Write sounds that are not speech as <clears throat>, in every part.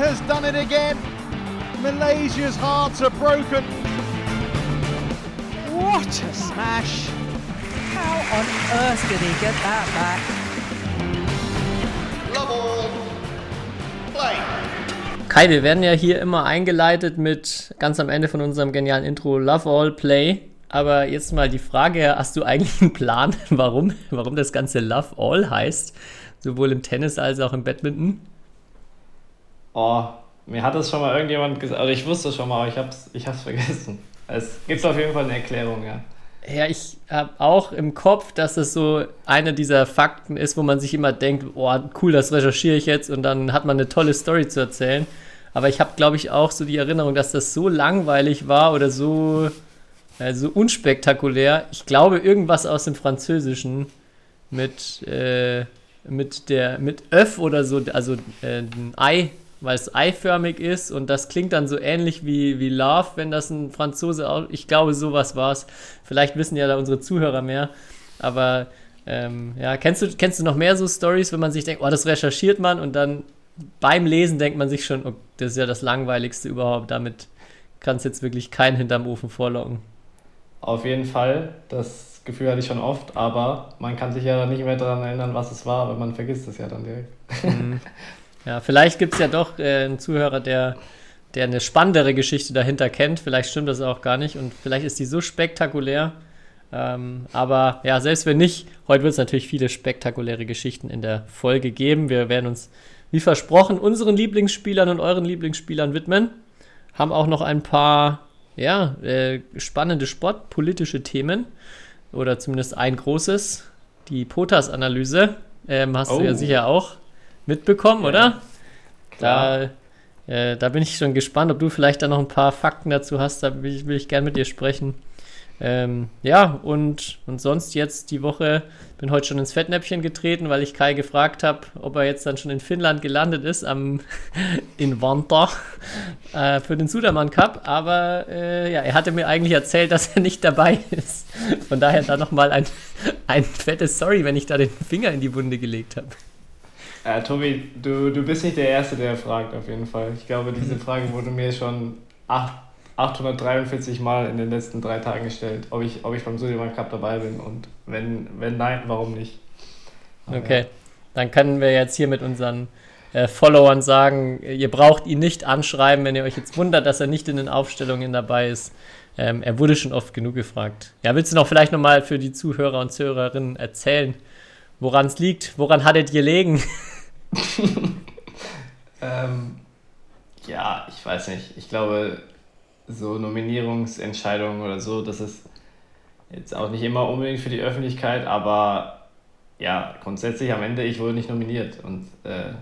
has done it again. Malaysia's hearts are broken. What a smash! How on earth did he get that back? Love all. Play. Kai, wir werden ja hier immer eingeleitet mit ganz am Ende von unserem genialen Intro Love All Play. Aber jetzt mal die Frage, hast du eigentlich einen Plan, <laughs> warum, warum das Ganze Love All heißt? Sowohl im Tennis als auch im Badminton? Oh, mir hat das schon mal irgendjemand gesagt, also ich wusste schon mal, aber ich hab's, ich hab's vergessen. Es gibt auf jeden Fall eine Erklärung, ja. Ja, ich habe auch im Kopf, dass es so einer dieser Fakten ist, wo man sich immer denkt, oh, cool, das recherchiere ich jetzt und dann hat man eine tolle Story zu erzählen. Aber ich habe, glaube ich, auch so die Erinnerung, dass das so langweilig war oder so, äh, so unspektakulär. Ich glaube, irgendwas aus dem Französischen mit, äh, mit der, mit Öff oder so, also äh, ein Ei weil es eiförmig ist und das klingt dann so ähnlich wie, wie Love, wenn das ein Franzose auch. Ich glaube, sowas war es. Vielleicht wissen ja da unsere Zuhörer mehr. Aber ähm, ja, kennst du, kennst du noch mehr so Stories, wenn man sich denkt, oh, das recherchiert man und dann beim Lesen denkt man sich schon, oh, das ist ja das Langweiligste überhaupt. Damit kann es jetzt wirklich keinen hinterm Ofen vorlocken. Auf jeden Fall. Das Gefühl hatte ich schon oft, aber man kann sich ja nicht mehr daran erinnern, was es war, weil man vergisst es ja dann direkt. Mhm. <laughs> Ja, vielleicht gibt es ja doch äh, einen Zuhörer, der, der eine spannendere Geschichte dahinter kennt. Vielleicht stimmt das auch gar nicht und vielleicht ist die so spektakulär. Ähm, aber ja, selbst wenn nicht, heute wird es natürlich viele spektakuläre Geschichten in der Folge geben. Wir werden uns, wie versprochen, unseren Lieblingsspielern und euren Lieblingsspielern widmen. Haben auch noch ein paar ja, äh, spannende sportpolitische Themen oder zumindest ein großes. Die POTAS-Analyse ähm, hast oh. du ja oh. sicher auch mitbekommen, ja. oder? Klar. Da, äh, da bin ich schon gespannt, ob du vielleicht da noch ein paar Fakten dazu hast. Da will ich, will ich gerne mit dir sprechen. Ähm, ja, und, und sonst jetzt die Woche, bin heute schon ins Fettnäpfchen getreten, weil ich Kai gefragt habe, ob er jetzt dann schon in Finnland gelandet ist, am, <laughs> in Vanta, äh, für den Sudermann Cup. Aber äh, ja, er hatte mir eigentlich erzählt, dass er nicht dabei ist. Von daher da nochmal ein, <laughs> ein fettes Sorry, wenn ich da den Finger in die Wunde gelegt habe. Äh, Tobi, du, du bist nicht der Erste, der fragt, auf jeden Fall. Ich glaube, diese mhm. Frage wurde mir schon 8, 843 Mal in den letzten drei Tagen gestellt, ob ich, ob ich beim Suleiman Cup dabei bin. Und wenn, wenn nein, warum nicht? Aber okay, dann können wir jetzt hier mit unseren äh, Followern sagen, ihr braucht ihn nicht anschreiben, wenn ihr euch jetzt wundert, dass er nicht in den Aufstellungen dabei ist. Ähm, er wurde schon oft genug gefragt. Ja, willst du noch vielleicht nochmal für die Zuhörer und Zuhörerinnen erzählen, woran es liegt? Woran hattet ihr gelegen? <laughs> ähm, ja, ich weiß nicht. Ich glaube, so Nominierungsentscheidungen oder so, das ist jetzt auch nicht immer unbedingt für die Öffentlichkeit, aber ja, grundsätzlich am Ende, ich wurde nicht nominiert und äh,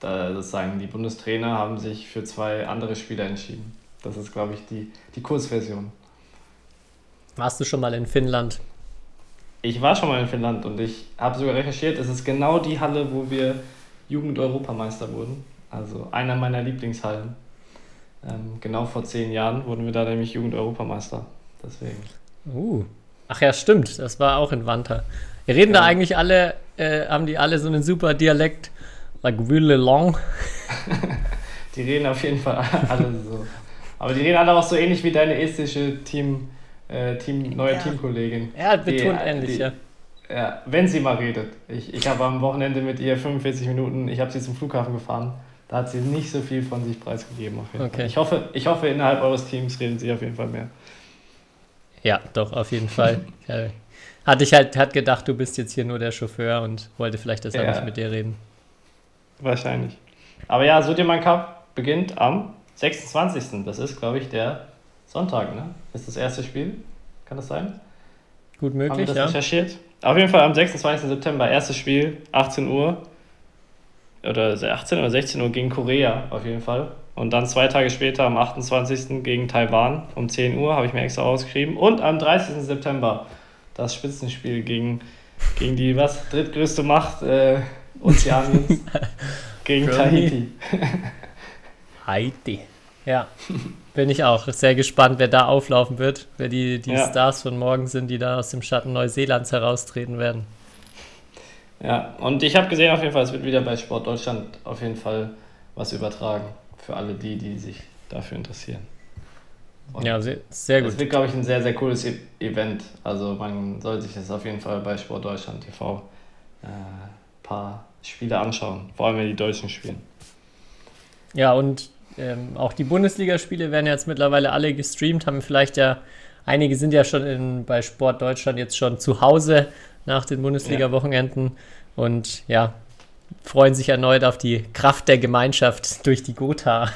da sozusagen die Bundestrainer haben sich für zwei andere Spieler entschieden. Das ist, glaube ich, die, die Kurzversion. Warst du schon mal in Finnland? Ich war schon mal in Finnland und ich habe sogar recherchiert, es ist genau die Halle, wo wir Jugend-Europameister wurden. Also einer meiner Lieblingshallen. Ähm, genau vor zehn Jahren wurden wir da nämlich Jugend-Europameister. Deswegen. Uh. Ach ja, stimmt. Das war auch in Wanta. Wir reden ja. da eigentlich alle, äh, haben die alle so einen super Dialekt, like really long. die reden auf jeden Fall alle so. Aber die reden alle auch so ähnlich wie deine estische Team, äh, Team neue ja. Teamkollegin. Ja, betont die, ähnlich, die, ja. Ja, wenn sie mal redet. Ich, ich habe am Wochenende mit ihr 45 Minuten, ich habe sie zum Flughafen gefahren. Da hat sie nicht so viel von sich preisgegeben. Auf jeden okay. Fall. Ich, hoffe, ich hoffe, innerhalb eures Teams reden sie auf jeden Fall mehr. Ja, doch, auf jeden Fall. <laughs> ja, hatte ich halt hat gedacht, du bist jetzt hier nur der Chauffeur und wollte vielleicht deshalb ja. nicht mit dir reden. Wahrscheinlich. Aber ja, Sudirman Cup beginnt am 26. Das ist, glaube ich, der Sonntag, ne? Ist das erste Spiel? Kann das sein? Gut möglich, Haben wir das ja. recherchiert? Auf jeden Fall am 26. September, erstes Spiel, 18 Uhr. Oder 18 oder 16 Uhr gegen Korea, auf jeden Fall. Und dann zwei Tage später, am 28. gegen Taiwan um 10 Uhr, habe ich mir extra ausgeschrieben. Und am 30. September das Spitzenspiel gegen, gegen die was drittgrößte Macht äh, Ozeaniens, <laughs> gegen Tahiti. <laughs> Haiti. Ja, bin ich auch sehr gespannt, wer da auflaufen wird, wer die, die ja. Stars von morgen sind, die da aus dem Schatten Neuseelands heraustreten werden. Ja, und ich habe gesehen auf jeden Fall, es wird wieder bei Sport Deutschland auf jeden Fall was übertragen. für alle die, die sich dafür interessieren. Und Ja, sehr, sehr Es gut. wird, glaube ich, ein sehr, sehr cooles E- Event. Also man soll sich das auf jeden Fall bei Sport Deutschland TV ein äh, paar Spiele anschauen. Vor allem, wenn die Deutschen spielen. Ja, und ähm, auch die Bundesligaspiele werden jetzt mittlerweile alle gestreamt, haben vielleicht ja, einige sind ja schon in, bei Sport Deutschland jetzt schon zu Hause nach den Bundesliga-Wochenenden und ja, freuen sich erneut auf die Kraft der Gemeinschaft durch die Gotha.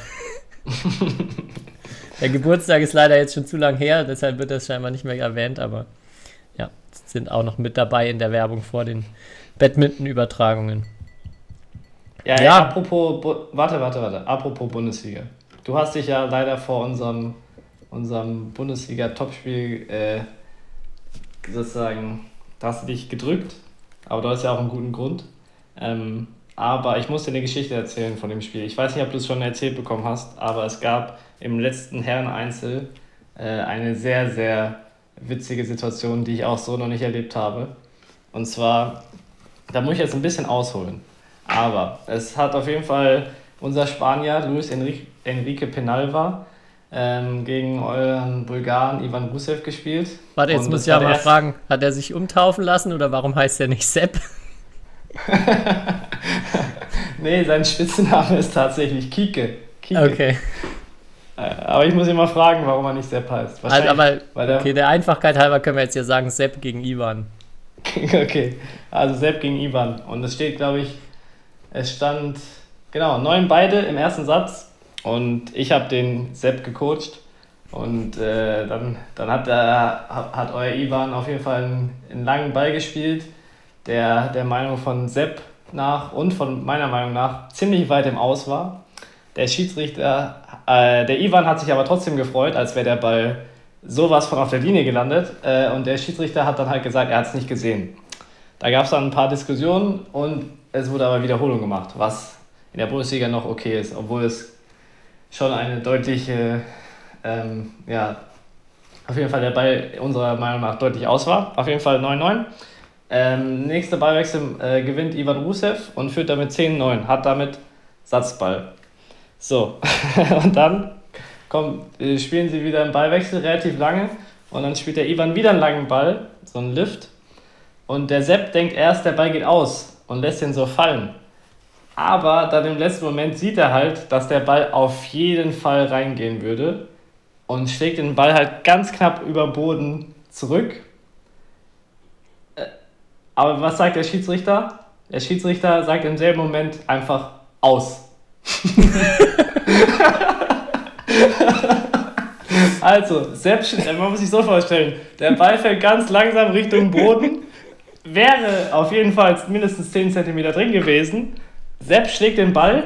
<laughs> der Geburtstag ist leider jetzt schon zu lang her, deshalb wird das scheinbar nicht mehr erwähnt, aber ja, sind auch noch mit dabei in der Werbung vor den Badminton-Übertragungen. Ja, Ja. ja. apropos, warte, warte, warte, apropos Bundesliga. Du hast dich ja leider vor unserem, unserem Bundesliga-Topspiel äh, sozusagen, da hast du dich gedrückt, aber du hast ja auch einen guten Grund. Ähm, aber ich muss dir eine Geschichte erzählen von dem Spiel. Ich weiß nicht, ob du es schon erzählt bekommen hast, aber es gab im letzten Herren-Einzel äh, eine sehr, sehr witzige Situation, die ich auch so noch nicht erlebt habe. Und zwar, da muss ich jetzt ein bisschen ausholen. Aber es hat auf jeden Fall unser Spanier Luis Enrique, Enrique Penalva ähm, gegen euren Bulgaren Ivan Rusev gespielt. Warte, jetzt Und muss ich ja mal fragen, hat er sich umtaufen lassen oder warum heißt er nicht Sepp? <laughs> Nee, sein Spitzname ist tatsächlich Kike. Kike. Okay, Äh, Aber ich muss ihn mal fragen, warum er nicht Sepp heißt. also, aber weil der, okay, der Einfachkeit halber können wir jetzt ja sagen Sepp gegen Ivan. <laughs> okay, also Sepp gegen Ivan. Und es steht, glaube ich, es stand, genau, neun beide im ersten Satz. Und ich habe den Sepp gecoacht. Und äh, dann, dann hat, der, hat, euer Ivan auf jeden Fall einen, einen langen Ball gespielt, der der Meinung von Sepp nach und von meiner Meinung nach ziemlich weit im Aus war. Der Schiedsrichter, äh, der Ivan hat sich aber trotzdem gefreut, als wäre der Ball sowas von auf der Linie gelandet. Äh, und der Schiedsrichter hat dann halt gesagt, er hat es nicht gesehen. Da gab es dann ein paar Diskussionen und es wurde aber Wiederholung gemacht, was in der Bundesliga noch okay ist, obwohl es schon eine deutliche, ähm, ja, auf jeden Fall der Ball unserer Meinung nach deutlich aus war. Auf jeden Fall 9-9. Ähm, nächster Ballwechsel äh, gewinnt Ivan Rusev und führt damit 10-9, hat damit Satzball. So, <laughs> und dann kommt, äh, spielen sie wieder einen Ballwechsel relativ lange und dann spielt der Ivan wieder einen langen Ball, so einen Lift. Und der Sepp denkt erst, der Ball geht aus und lässt ihn so fallen. Aber dann im letzten Moment sieht er halt, dass der Ball auf jeden Fall reingehen würde und schlägt den Ball halt ganz knapp über den Boden zurück. Äh, Aber was sagt der Schiedsrichter? Der Schiedsrichter sagt im selben Moment einfach aus. <laughs> Also, selbst, man muss sich so vorstellen, der Ball fällt ganz langsam Richtung Boden, wäre auf jeden Fall mindestens 10 cm drin gewesen. Sepp schlägt den Ball,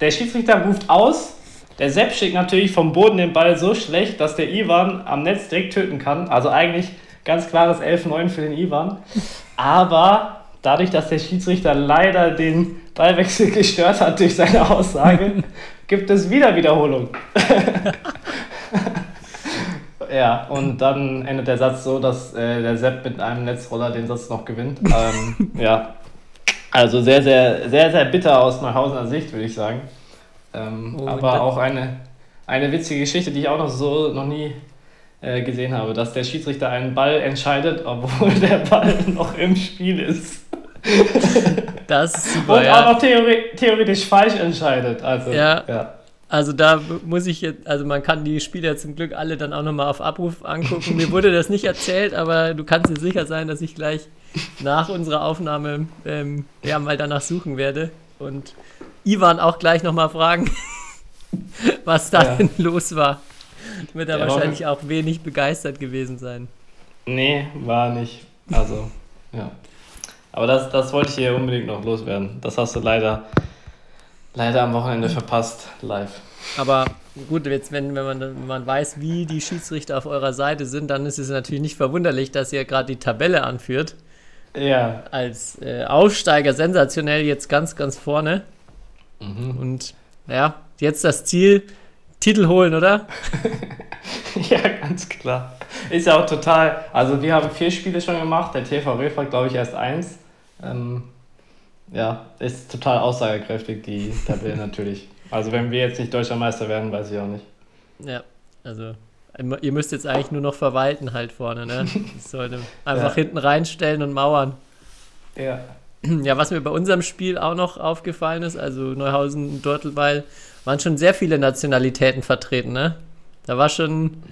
der Schiedsrichter ruft aus, der Sepp schlägt natürlich vom Boden den Ball so schlecht, dass der Ivan am Netz direkt töten kann. Also eigentlich ganz klares 11-9 für den Ivan. Aber dadurch, dass der Schiedsrichter leider den Ballwechsel <laughs> gestört hat durch seine Aussage, gibt es wieder Wiederholung. <laughs> Ja, und dann endet der Satz so, dass äh, der Sepp mit einem Netzroller den Satz noch gewinnt. Ähm, <laughs> ja, also sehr, sehr, sehr, sehr bitter aus Neuhausener Sicht, würde ich sagen. Ähm, Oh, aber auch eine, eine witzige Geschichte, die ich auch noch so noch nie äh, gesehen habe, dass der Schiedsrichter einen Ball entscheidet, obwohl <laughs> der Ball noch im Spiel ist. Das ist <laughs> super, Und auch noch theore theoretisch falsch entscheidet. Also, Ja. ja. Also da muss ich jetzt, also man kann die Spiele zum Glück alle dann auch nochmal auf Abruf angucken. Mir wurde das nicht erzählt, aber du kannst dir sicher sein, dass ich gleich nach unserer Aufnahme ähm, ja mal danach suchen werde und Ivan auch gleich nochmal fragen, <laughs> was da Ja. denn los war. Wird er Ja, wahrscheinlich auch wenig begeistert gewesen sein. Nee, war nicht. Also, ja. Aber das, das wollte ich hier unbedingt noch loswerden. Das hast du leider, leider am Wochenende verpasst, live. Aber gut, jetzt, wenn, wenn, man, wenn man weiß, wie die Schiedsrichter auf eurer Seite sind, dann ist es natürlich nicht verwunderlich, dass ihr gerade die Tabelle anführt. Ja. Als äh, Aufsteiger sensationell jetzt ganz, ganz vorne. Mhm. Und ja, jetzt das Ziel, Titel holen, oder? <laughs> Ja, ganz klar. Ist ja auch total. Also, wir haben vier Spiele schon gemacht. Der TV Röf hat, glaube ich, erst eins. Ähm, ja, ist total aussagekräftig, die Tabelle <laughs> natürlich. Also wenn wir jetzt nicht deutscher Meister werden, weiß ich auch nicht. Ja, also ihr müsst jetzt eigentlich nur noch verwalten halt vorne, ne? <laughs> Das sollte einfach ja. hinten reinstellen und mauern. Ja. <clears throat> Ja, was mir bei unserem Spiel auch noch aufgefallen ist, also Neuhausen, Dortelweil, waren schon sehr viele Nationalitäten vertreten, ne? Da war schon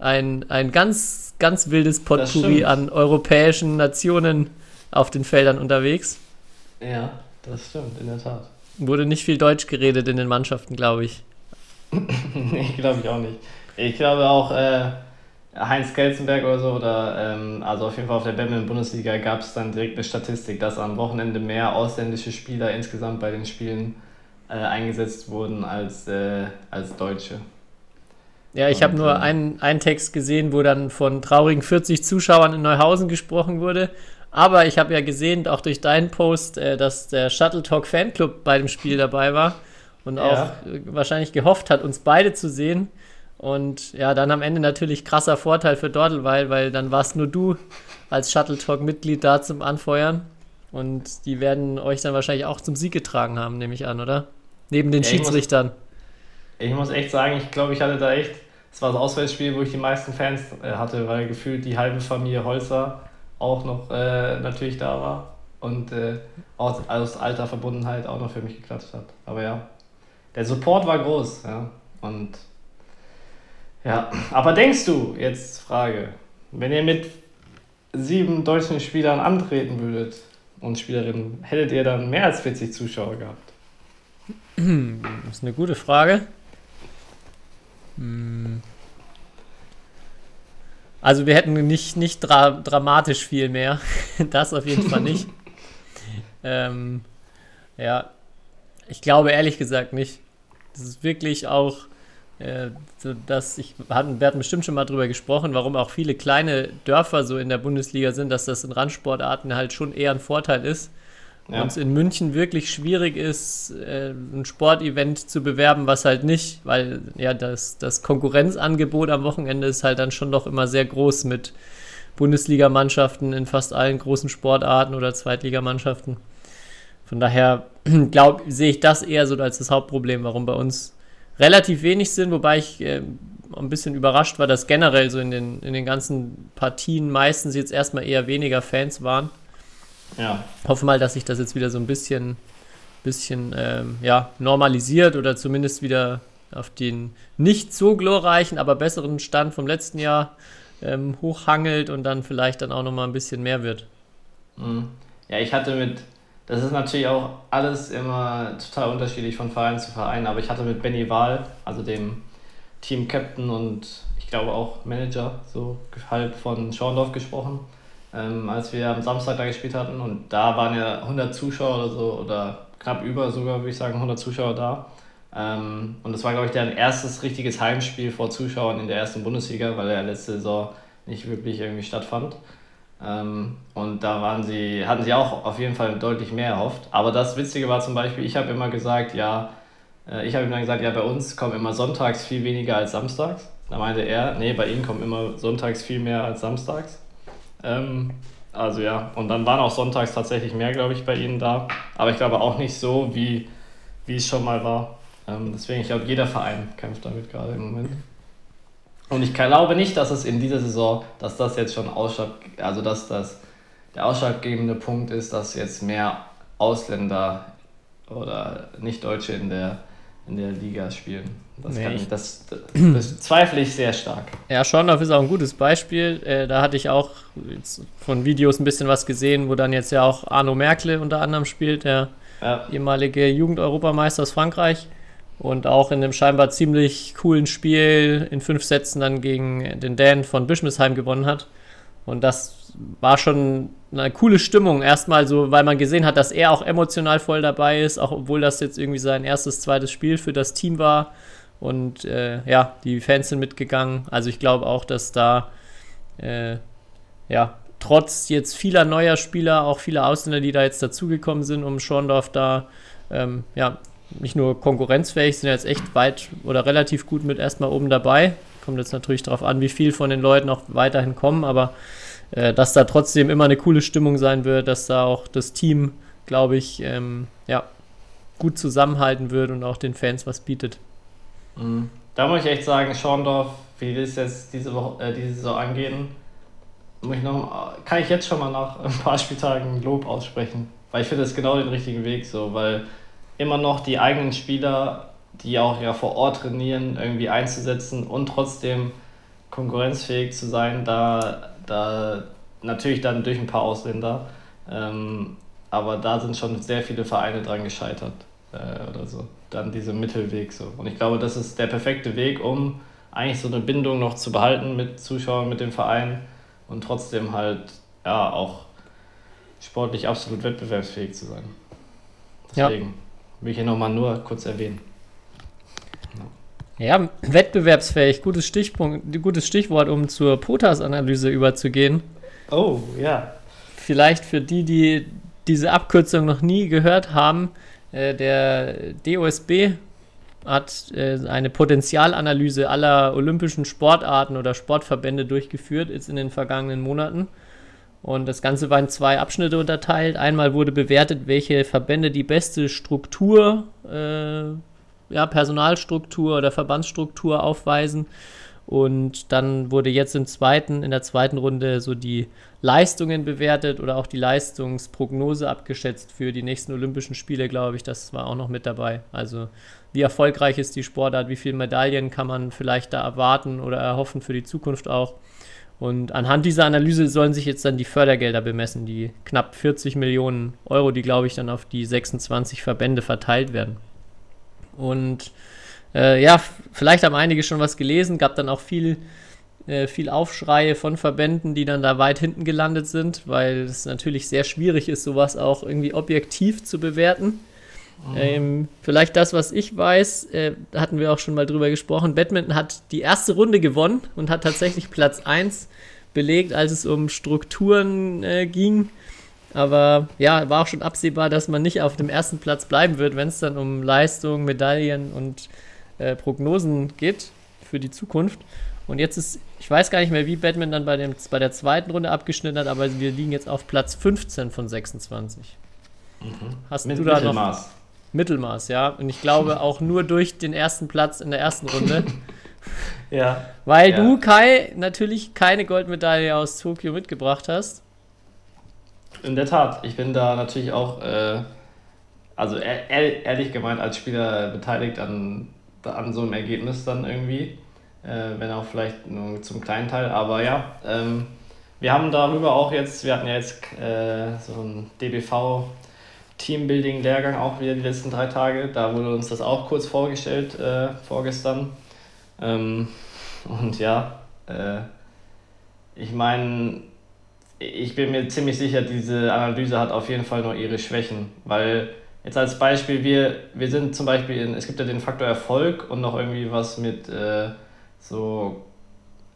ein, ein ganz, ganz wildes Potpourri an europäischen Nationen auf den Feldern unterwegs. Ja, das stimmt, in der Tat. Wurde nicht viel Deutsch geredet in den Mannschaften, glaube ich. <laughs> nee, glaube ich auch nicht. Ich glaube auch, äh, Heinz Kelzenberg oder so, oder ähm, also auf jeden Fall auf der Badminton-Bundesliga gab es dann direkt eine Statistik, dass am Wochenende mehr ausländische Spieler insgesamt bei den Spielen äh, eingesetzt wurden als, äh, als Deutsche. Ja, ich habe nur einen, einen Text gesehen, wo dann von traurigen 40 Zuschauern in Neuhausen gesprochen wurde. Aber ich habe ja gesehen, auch durch deinen Post, äh, dass der Shuttle Talk Fanclub bei dem Spiel dabei war und ja. auch äh, wahrscheinlich gehofft hat, uns beide zu sehen. Und ja, dann am Ende natürlich krasser Vorteil für Dortelweil, weil dann warst nur du als Shuttle Talk-Mitglied da zum Anfeuern. Und die werden euch dann wahrscheinlich auch zum Sieg getragen haben, nehme ich an, oder? Neben den ja, Schiedsrichtern. Ich muss, ich muss, echt sagen, ich glaube, ich hatte da echt, es war das Auswärtsspiel, wo ich die meisten Fans äh, hatte, weil gefühlt die halbe Familie Holzer auch noch äh, natürlich da war. Und äh, aus, aus alter Verbundenheit auch noch für mich geklatscht hat. Aber ja, der Support war groß, ja. Und ja, aber denkst du, jetzt Frage, wenn ihr mit sieben deutschen Spielern antreten würdet und Spielerinnen, hättet ihr dann mehr als 40 Zuschauer gehabt? Das ist eine gute Frage. Hm. Also wir hätten nicht, nicht dra dramatisch viel mehr. <laughs> das auf jeden Fall nicht. <laughs> ähm, ja, ich glaube ehrlich gesagt nicht. Das ist wirklich auch äh, dass ich, wir hatten bestimmt schon mal drüber gesprochen, warum auch viele kleine Dörfer so in der Bundesliga sind, dass das in Randsportarten halt schon eher ein Vorteil ist. Ja. Und es in München wirklich schwierig ist, äh, ein Sportevent zu bewerben, was halt nicht, weil ja das, das Konkurrenzangebot am Wochenende ist halt dann schon doch immer sehr groß mit Bundesligamannschaften in fast allen großen Sportarten oder Zweitligamannschaften. Von daher <clears throat> sehe ich das eher so als das Hauptproblem, warum bei uns relativ wenig sind, wobei ich äh, ein bisschen überrascht war, dass generell so in den, in den ganzen Partien meistens jetzt erstmal eher weniger Fans waren. Ja. Hoffe mal, dass sich das jetzt wieder so ein bisschen, bisschen ähm, ja, normalisiert oder zumindest wieder auf den nicht so glorreichen, aber besseren Stand vom letzten Jahr ähm, hochhangelt und dann vielleicht dann auch nochmal ein bisschen mehr wird. Mhm. Ja, ich hatte mit das ist natürlich auch alles immer total unterschiedlich von Verein zu Verein, aber ich hatte mit Benny Wahl, also dem Team-Captain und ich glaube auch Manager, so halt von Schorndorf gesprochen, ähm, als wir am Samstag da gespielt hatten und da waren ja 100 Zuschauer oder so oder knapp über sogar, würde ich sagen, 100 Zuschauer da. Ähm, und das war, glaube ich, deren erstes richtiges Heimspiel vor Zuschauern in der ersten Bundesliga, weil er letzte Saison nicht wirklich irgendwie stattfand. Ähm, und da waren sie, hatten sie auch auf jeden Fall deutlich mehr erhofft. Aber das Witzige war zum Beispiel, ich habe immer gesagt, ja, äh, ich habe ihm dann gesagt, ja, bei uns kommen immer sonntags viel weniger als samstags. Da meinte er, nee, bei ihnen kommen immer sonntags viel mehr als samstags. Ähm, also ja, und dann waren auch sonntags tatsächlich mehr, glaube ich, bei ihnen da. Aber ich glaube auch nicht so, wie, wie es schon mal war. Ähm, deswegen, ich glaube, jeder Verein kämpft damit gerade im Moment. Und ich glaube nicht, dass es in dieser Saison, dass das jetzt schon Ausschlag, also dass das der ausschlaggebende Punkt ist, dass jetzt mehr Ausländer oder Nicht-Deutsche in der, in der Liga spielen. Das, nee, ich, das, das, das, zweifle ich sehr stark. Ja, Schorndorf ist auch ein gutes Beispiel. Äh, da hatte ich auch von Videos ein bisschen was gesehen, wo dann jetzt ja auch Arno Merkle unter anderem spielt, der ja. ehemalige Jugend-Europameister aus Frankreich und auch in einem scheinbar ziemlich coolen Spiel in fünf Sätzen dann gegen den Dan von Bischmisheim gewonnen hat. Und das war schon eine coole Stimmung. Erstmal so, weil man gesehen hat, dass er auch emotional voll dabei ist, auch obwohl das jetzt irgendwie sein erstes, zweites Spiel für das Team war. Und äh, ja, die Fans sind mitgegangen. Also ich glaube auch, dass da äh, ja trotz jetzt vieler neuer Spieler, auch vieler Ausländer, die da jetzt dazugekommen sind, um Schorndorf da ähm, ja, nicht nur konkurrenzfähig, sind jetzt echt weit oder relativ gut mit erstmal oben dabei. Kommt jetzt natürlich darauf an, wie viel von den Leuten auch weiterhin kommen, aber äh, dass da trotzdem immer eine coole Stimmung sein wird, dass da auch das Team, glaube ich, ähm, ja, gut zusammenhalten wird und auch den Fans was bietet. Mhm. Da muss ich echt sagen, Schorndorf, wie wir es jetzt diese, Woche, äh, diese Saison angehen, muss ich noch, kann ich jetzt schon mal nach ein paar Spieltagen Lob aussprechen. Weil ich finde das genau den richtigen Weg so, weil immer noch die eigenen Spieler, die auch ja vor Ort trainieren, irgendwie einzusetzen und trotzdem konkurrenzfähig zu sein, da, da natürlich dann durch ein paar Ausländer. Ähm, aber da sind schon sehr viele Vereine dran gescheitert äh, oder so. Dann dieser Mittelweg so. Und ich glaube, das ist der perfekte Weg, um eigentlich so eine Bindung noch zu behalten mit Zuschauern, mit dem Verein und trotzdem halt ja auch sportlich absolut wettbewerbsfähig zu sein. Deswegen ja. will ich hier nochmal nur kurz erwähnen. Ja, wettbewerbsfähig, gutes, Stichpunkt, gutes Stichwort, um zur POTAS-Analyse überzugehen. Oh, ja. Vielleicht für die, die diese Abkürzung noch nie gehört haben, äh, der DOSB hat äh, eine Potenzialanalyse aller olympischen Sportarten oder Sportverbände durchgeführt, jetzt in den vergangenen Monaten. Und das Ganze war in zwei Abschnitte unterteilt. Einmal wurde bewertet, welche Verbände die beste Struktur äh, ja, Personalstruktur oder Verbandsstruktur aufweisen. Und dann wurde jetzt im zweiten, in der zweiten Runde so die Leistungen bewertet oder auch die Leistungsprognose abgeschätzt für die nächsten Olympischen Spiele, glaube ich. Das war auch noch mit dabei. Also wie erfolgreich ist die Sportart, wie viele Medaillen kann man vielleicht da erwarten oder erhoffen für die Zukunft auch. Und anhand dieser Analyse sollen sich jetzt dann die Fördergelder bemessen, die knapp 40 Millionen Euro, die, glaube ich, dann auf die 26 Verbände verteilt werden. Und äh, ja, vielleicht haben einige schon was gelesen, gab dann auch viel, äh, viel Aufschreie von Verbänden, die dann da weit hinten gelandet sind, weil es natürlich sehr schwierig ist, sowas auch irgendwie objektiv zu bewerten. Mhm. Ähm, vielleicht das, was ich weiß, äh, hatten wir auch schon mal drüber gesprochen. Badminton hat die erste Runde gewonnen und hat tatsächlich Platz 1 belegt, als es um Strukturen äh, ging. Aber ja, war auch schon absehbar, dass man nicht auf dem ersten Platz bleiben wird, wenn es dann um Leistung, Medaillen und äh, Prognosen geht für die Zukunft. Und jetzt ist, ich weiß gar nicht mehr, wie Batman dann bei, dem, bei der zweiten Runde abgeschnitten hat, aber wir liegen jetzt auf Platz 15 von 26. Mhm. Hast Mit, du da Mittelmaß. noch Mittelmaß, ja. Und ich glaube <laughs> auch nur durch den ersten Platz in der ersten Runde. <laughs> ja. Weil ja. du, Kai, natürlich keine Goldmedaille aus Tokio mitgebracht hast. In der Tat, ich bin da natürlich auch, äh, also ehr ehrlich gemeint, als Spieler beteiligt an, an so einem Ergebnis dann irgendwie, äh, wenn auch vielleicht nur zum kleinen Teil, aber ja, ähm, wir haben darüber auch jetzt, wir hatten ja jetzt äh, so einen DBV Teambuilding-Lehrgang auch wieder die letzten drei Tage, da wurde uns das auch kurz vorgestellt äh, vorgestern. Ähm, und ja, äh, ich meine, ich bin mir ziemlich sicher, diese Analyse hat auf jeden Fall nur ihre Schwächen, weil jetzt als Beispiel, wir, wir sind zum Beispiel, in, es gibt ja den Faktor Erfolg und noch irgendwie was mit äh, so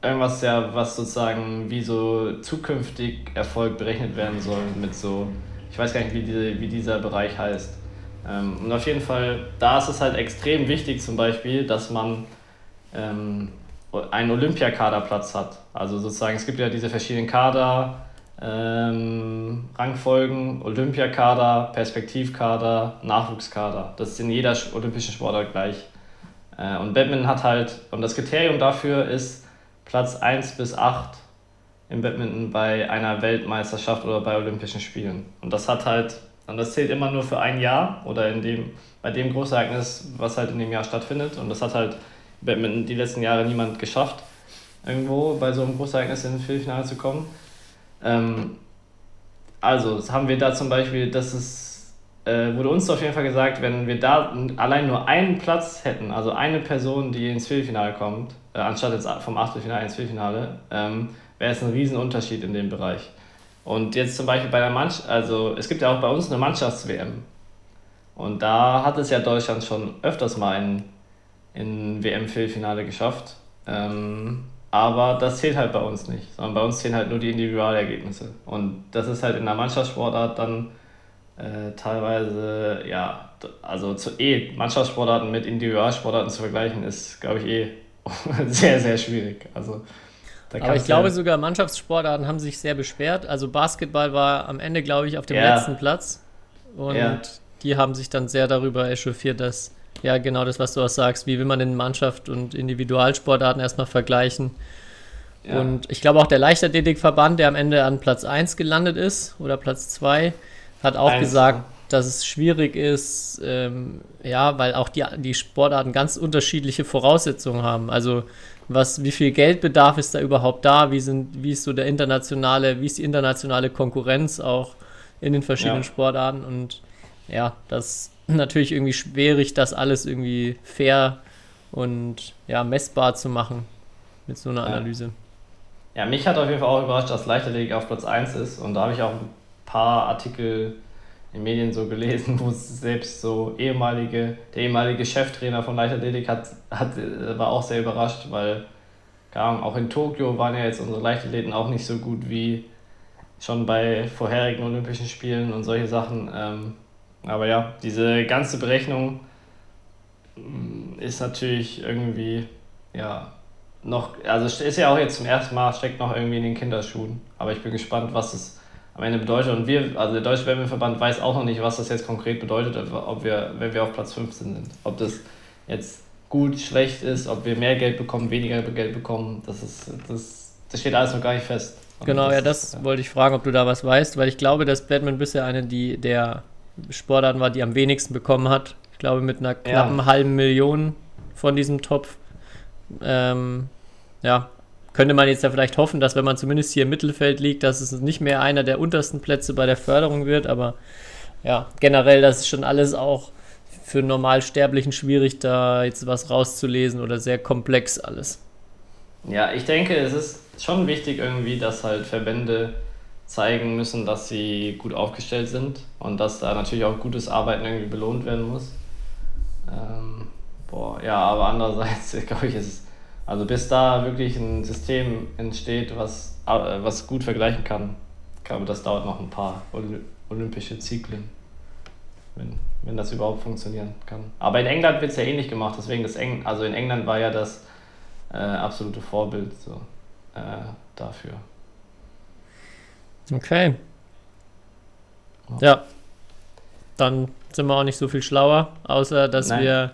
irgendwas ja, was sozusagen wie so zukünftig Erfolg berechnet werden soll mit so, ich weiß gar nicht, wie, diese, wie dieser Bereich heißt. Ähm, und auf jeden Fall, da ist es halt extrem wichtig zum Beispiel, dass man ähm, einen Olympiakaderplatz hat. Also sozusagen, es gibt ja diese verschiedenen Kader, ähm, Rangfolgen, Olympiakader, Perspektivkader, Nachwuchskader. Das ist in jeder olympischen Sportart gleich. Äh, und Badminton hat halt, und das Kriterium dafür ist Platz 1 bis 8 im Badminton bei einer Weltmeisterschaft oder bei Olympischen Spielen. Und das hat halt, und das zählt immer nur für ein Jahr oder in dem, bei dem Großereignis, was halt in dem Jahr stattfindet. Und das hat halt Badminton die letzten Jahre niemand geschafft, irgendwo bei so einem Großereignis in den Viertelfinale zu kommen. Ähm, also haben wir da zum Beispiel, dass es äh, wurde uns auf jeden Fall gesagt, wenn wir da allein nur einen Platz hätten, also eine Person, die ins Viertelfinale kommt, äh, anstatt jetzt vom Achtelfinale ins Viertelfinale, ähm, wäre es ein Riesenunterschied in dem Bereich. Und jetzt zum Beispiel bei der Mannschaft, also es gibt ja auch bei uns eine Mannschafts-WM. Und da hat es ja Deutschland schon öfters mal in, in WM-Viertelfinale geschafft. Ähm, aber das zählt halt bei uns nicht, sondern bei uns zählen halt nur die Individualergebnisse. Und das ist halt in der Mannschaftssportart dann äh, teilweise, ja, also zu eh Mannschaftssportarten mit Individualsportarten zu vergleichen, ist, glaube ich, eh <laughs> sehr, sehr schwierig. Also, aber ich glaube, sogar Mannschaftssportarten haben sich sehr beschwert. Also Basketball war am Ende, glaube ich, auf dem ja. letzten Platz. Und ja. die haben sich dann sehr darüber echauffiert, dass, ja, genau das, was du auch sagst, wie will man denn Mannschaft und Individualsportarten erstmal vergleichen. Ja. Und ich glaube auch der Leichtathletikverband, der am Ende an Platz 1 gelandet ist oder Platz 2, hat auch Eins, gesagt, dass es schwierig ist, ähm, ja, weil auch die, die Sportarten ganz unterschiedliche Voraussetzungen haben. Also was, wie viel Geldbedarf ist da überhaupt da? Wie sind, wie ist so der internationale, wie ist die internationale Konkurrenz auch in den verschiedenen Ja. Sportarten? Und ja, das ist natürlich irgendwie schwierig, das alles irgendwie fair und ja, messbar zu machen mit so einer Ja. Analyse. Ja, mich hat auf jeden Fall auch überrascht, dass Leichtathletik auf Platz 1 ist. Und da habe ich auch ein paar Artikel in Medien so gelesen, <laughs> wo selbst so ehemalige, der ehemalige Cheftrainer von Leichtathletik hat, hat, war auch sehr überrascht, weil, keine Ahnung, auch in Tokio waren ja jetzt unsere Leichtathleten auch nicht so gut wie schon bei vorherigen Olympischen Spielen und solche Sachen. Ähm, aber ja, diese ganze Berechnung mm, ist natürlich irgendwie, ja, noch, also ist ja auch jetzt zum ersten Mal, steckt noch irgendwie in den Kinderschuhen. Aber ich bin gespannt, was es am Ende bedeutet. Und wir, also der Deutsche Badmintonverband weiß auch noch nicht, was das jetzt konkret bedeutet, ob wir, wenn wir auf Platz 15 sind. Ob das jetzt gut, schlecht ist, ob wir mehr Geld bekommen, weniger Geld bekommen, das ist, das, das steht alles noch gar nicht fest. Und Genau, ja, ist, das wollte ich fragen, ob du da was weißt, weil ich glaube, dass Batman bisher eine die, der Sportarten war, die am wenigsten bekommen hat. Ich glaube, mit einer knappen halben Million von diesem Topf. Ähm, ja, könnte man jetzt ja vielleicht hoffen, dass wenn man zumindest hier im Mittelfeld liegt, dass es nicht mehr einer der untersten Plätze bei der Förderung wird, aber ja, generell, das ist schon alles auch für einen Normalsterblichen schwierig, da jetzt was rauszulesen oder sehr komplex alles. Ja, ich denke, es ist schon wichtig irgendwie, dass halt Verbände zeigen müssen, dass sie gut aufgestellt sind und dass da natürlich auch gutes Arbeiten irgendwie belohnt werden muss. Ähm, boah, ja, aber andererseits glaube <laughs> ich, ist es, also bis da wirklich ein System entsteht, was, äh, was gut vergleichen kann, ich glaube, das dauert noch ein paar Oly- olympische Zyklen, wenn, wenn das überhaupt funktionieren kann. Aber in England wird es ja ähnlich gemacht, deswegen das Eng, also in England war ja das äh, absolute Vorbild so, äh, dafür. Okay. Ja. Dann sind wir auch nicht so viel schlauer, außer dass Nein. wir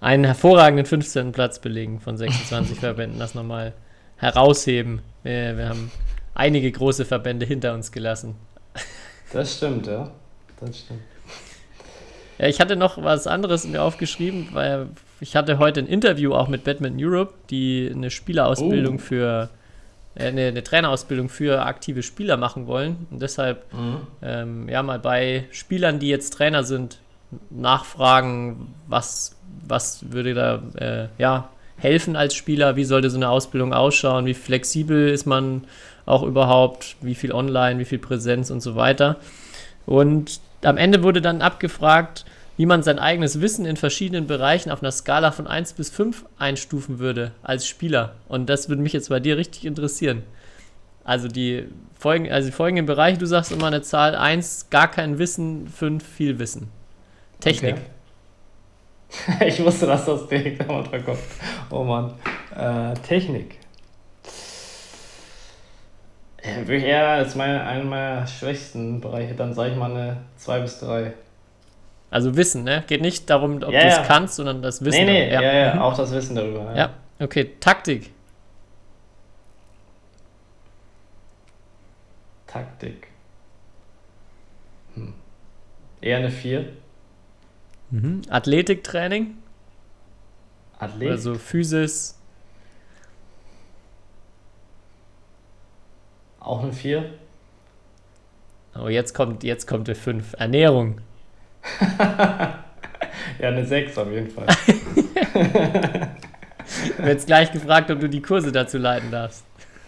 einen hervorragenden 15. Platz belegen von 26 <laughs> Verbänden, das nochmal herausheben. Wir, wir haben einige große Verbände hinter uns gelassen. Das stimmt, ja. Das stimmt. Ja, ich hatte noch was anderes mir aufgeschrieben, weil ich hatte heute ein Interview auch mit Badminton Europe, die eine Spielerausbildung Oh. für, äh, eine, eine Trainerausbildung für aktive Spieler machen wollen. Und deshalb ähm, ja mal bei Spielern, die jetzt Trainer sind, nachfragen, was, was würde da äh, ja, helfen als Spieler, wie sollte so eine Ausbildung ausschauen, wie flexibel ist man auch überhaupt, wie viel Online, wie viel Präsenz und so weiter. Und am Ende wurde dann abgefragt, wie man sein eigenes Wissen in verschiedenen Bereichen auf einer Skala von 1 bis 5 einstufen würde als Spieler. Und das würde mich jetzt bei dir richtig interessieren. Also die folgen, also die folgenden Bereiche, du sagst immer eine Zahl 1, gar kein Wissen, 5, viel Wissen. Technik. Okay. <laughs> Ich wusste, dass das direkt am Anfang kommt. Oh Mann. Äh, Technik. Würde ich eher als meine, einen meiner schwächsten Bereiche, dann sage ich mal eine 2 bis 3. Also Wissen, ne? Geht nicht darum, ob Ja, du es ja. kannst, sondern das Wissen. Nee, nee, ja, ja, Mhm. auch das Wissen darüber. Ja, okay. Taktik. Taktik. Hm. Eher eine 4. Mhm. Athletiktraining. Athlet. Also Physis. Auch eine 4. Oh, jetzt kommt, jetzt kommt der 5. Ernährung. <laughs> Ja, eine 6 auf jeden Fall. <laughs> Werde jetzt gleich gefragt, ob du die Kurse dazu leiten darfst.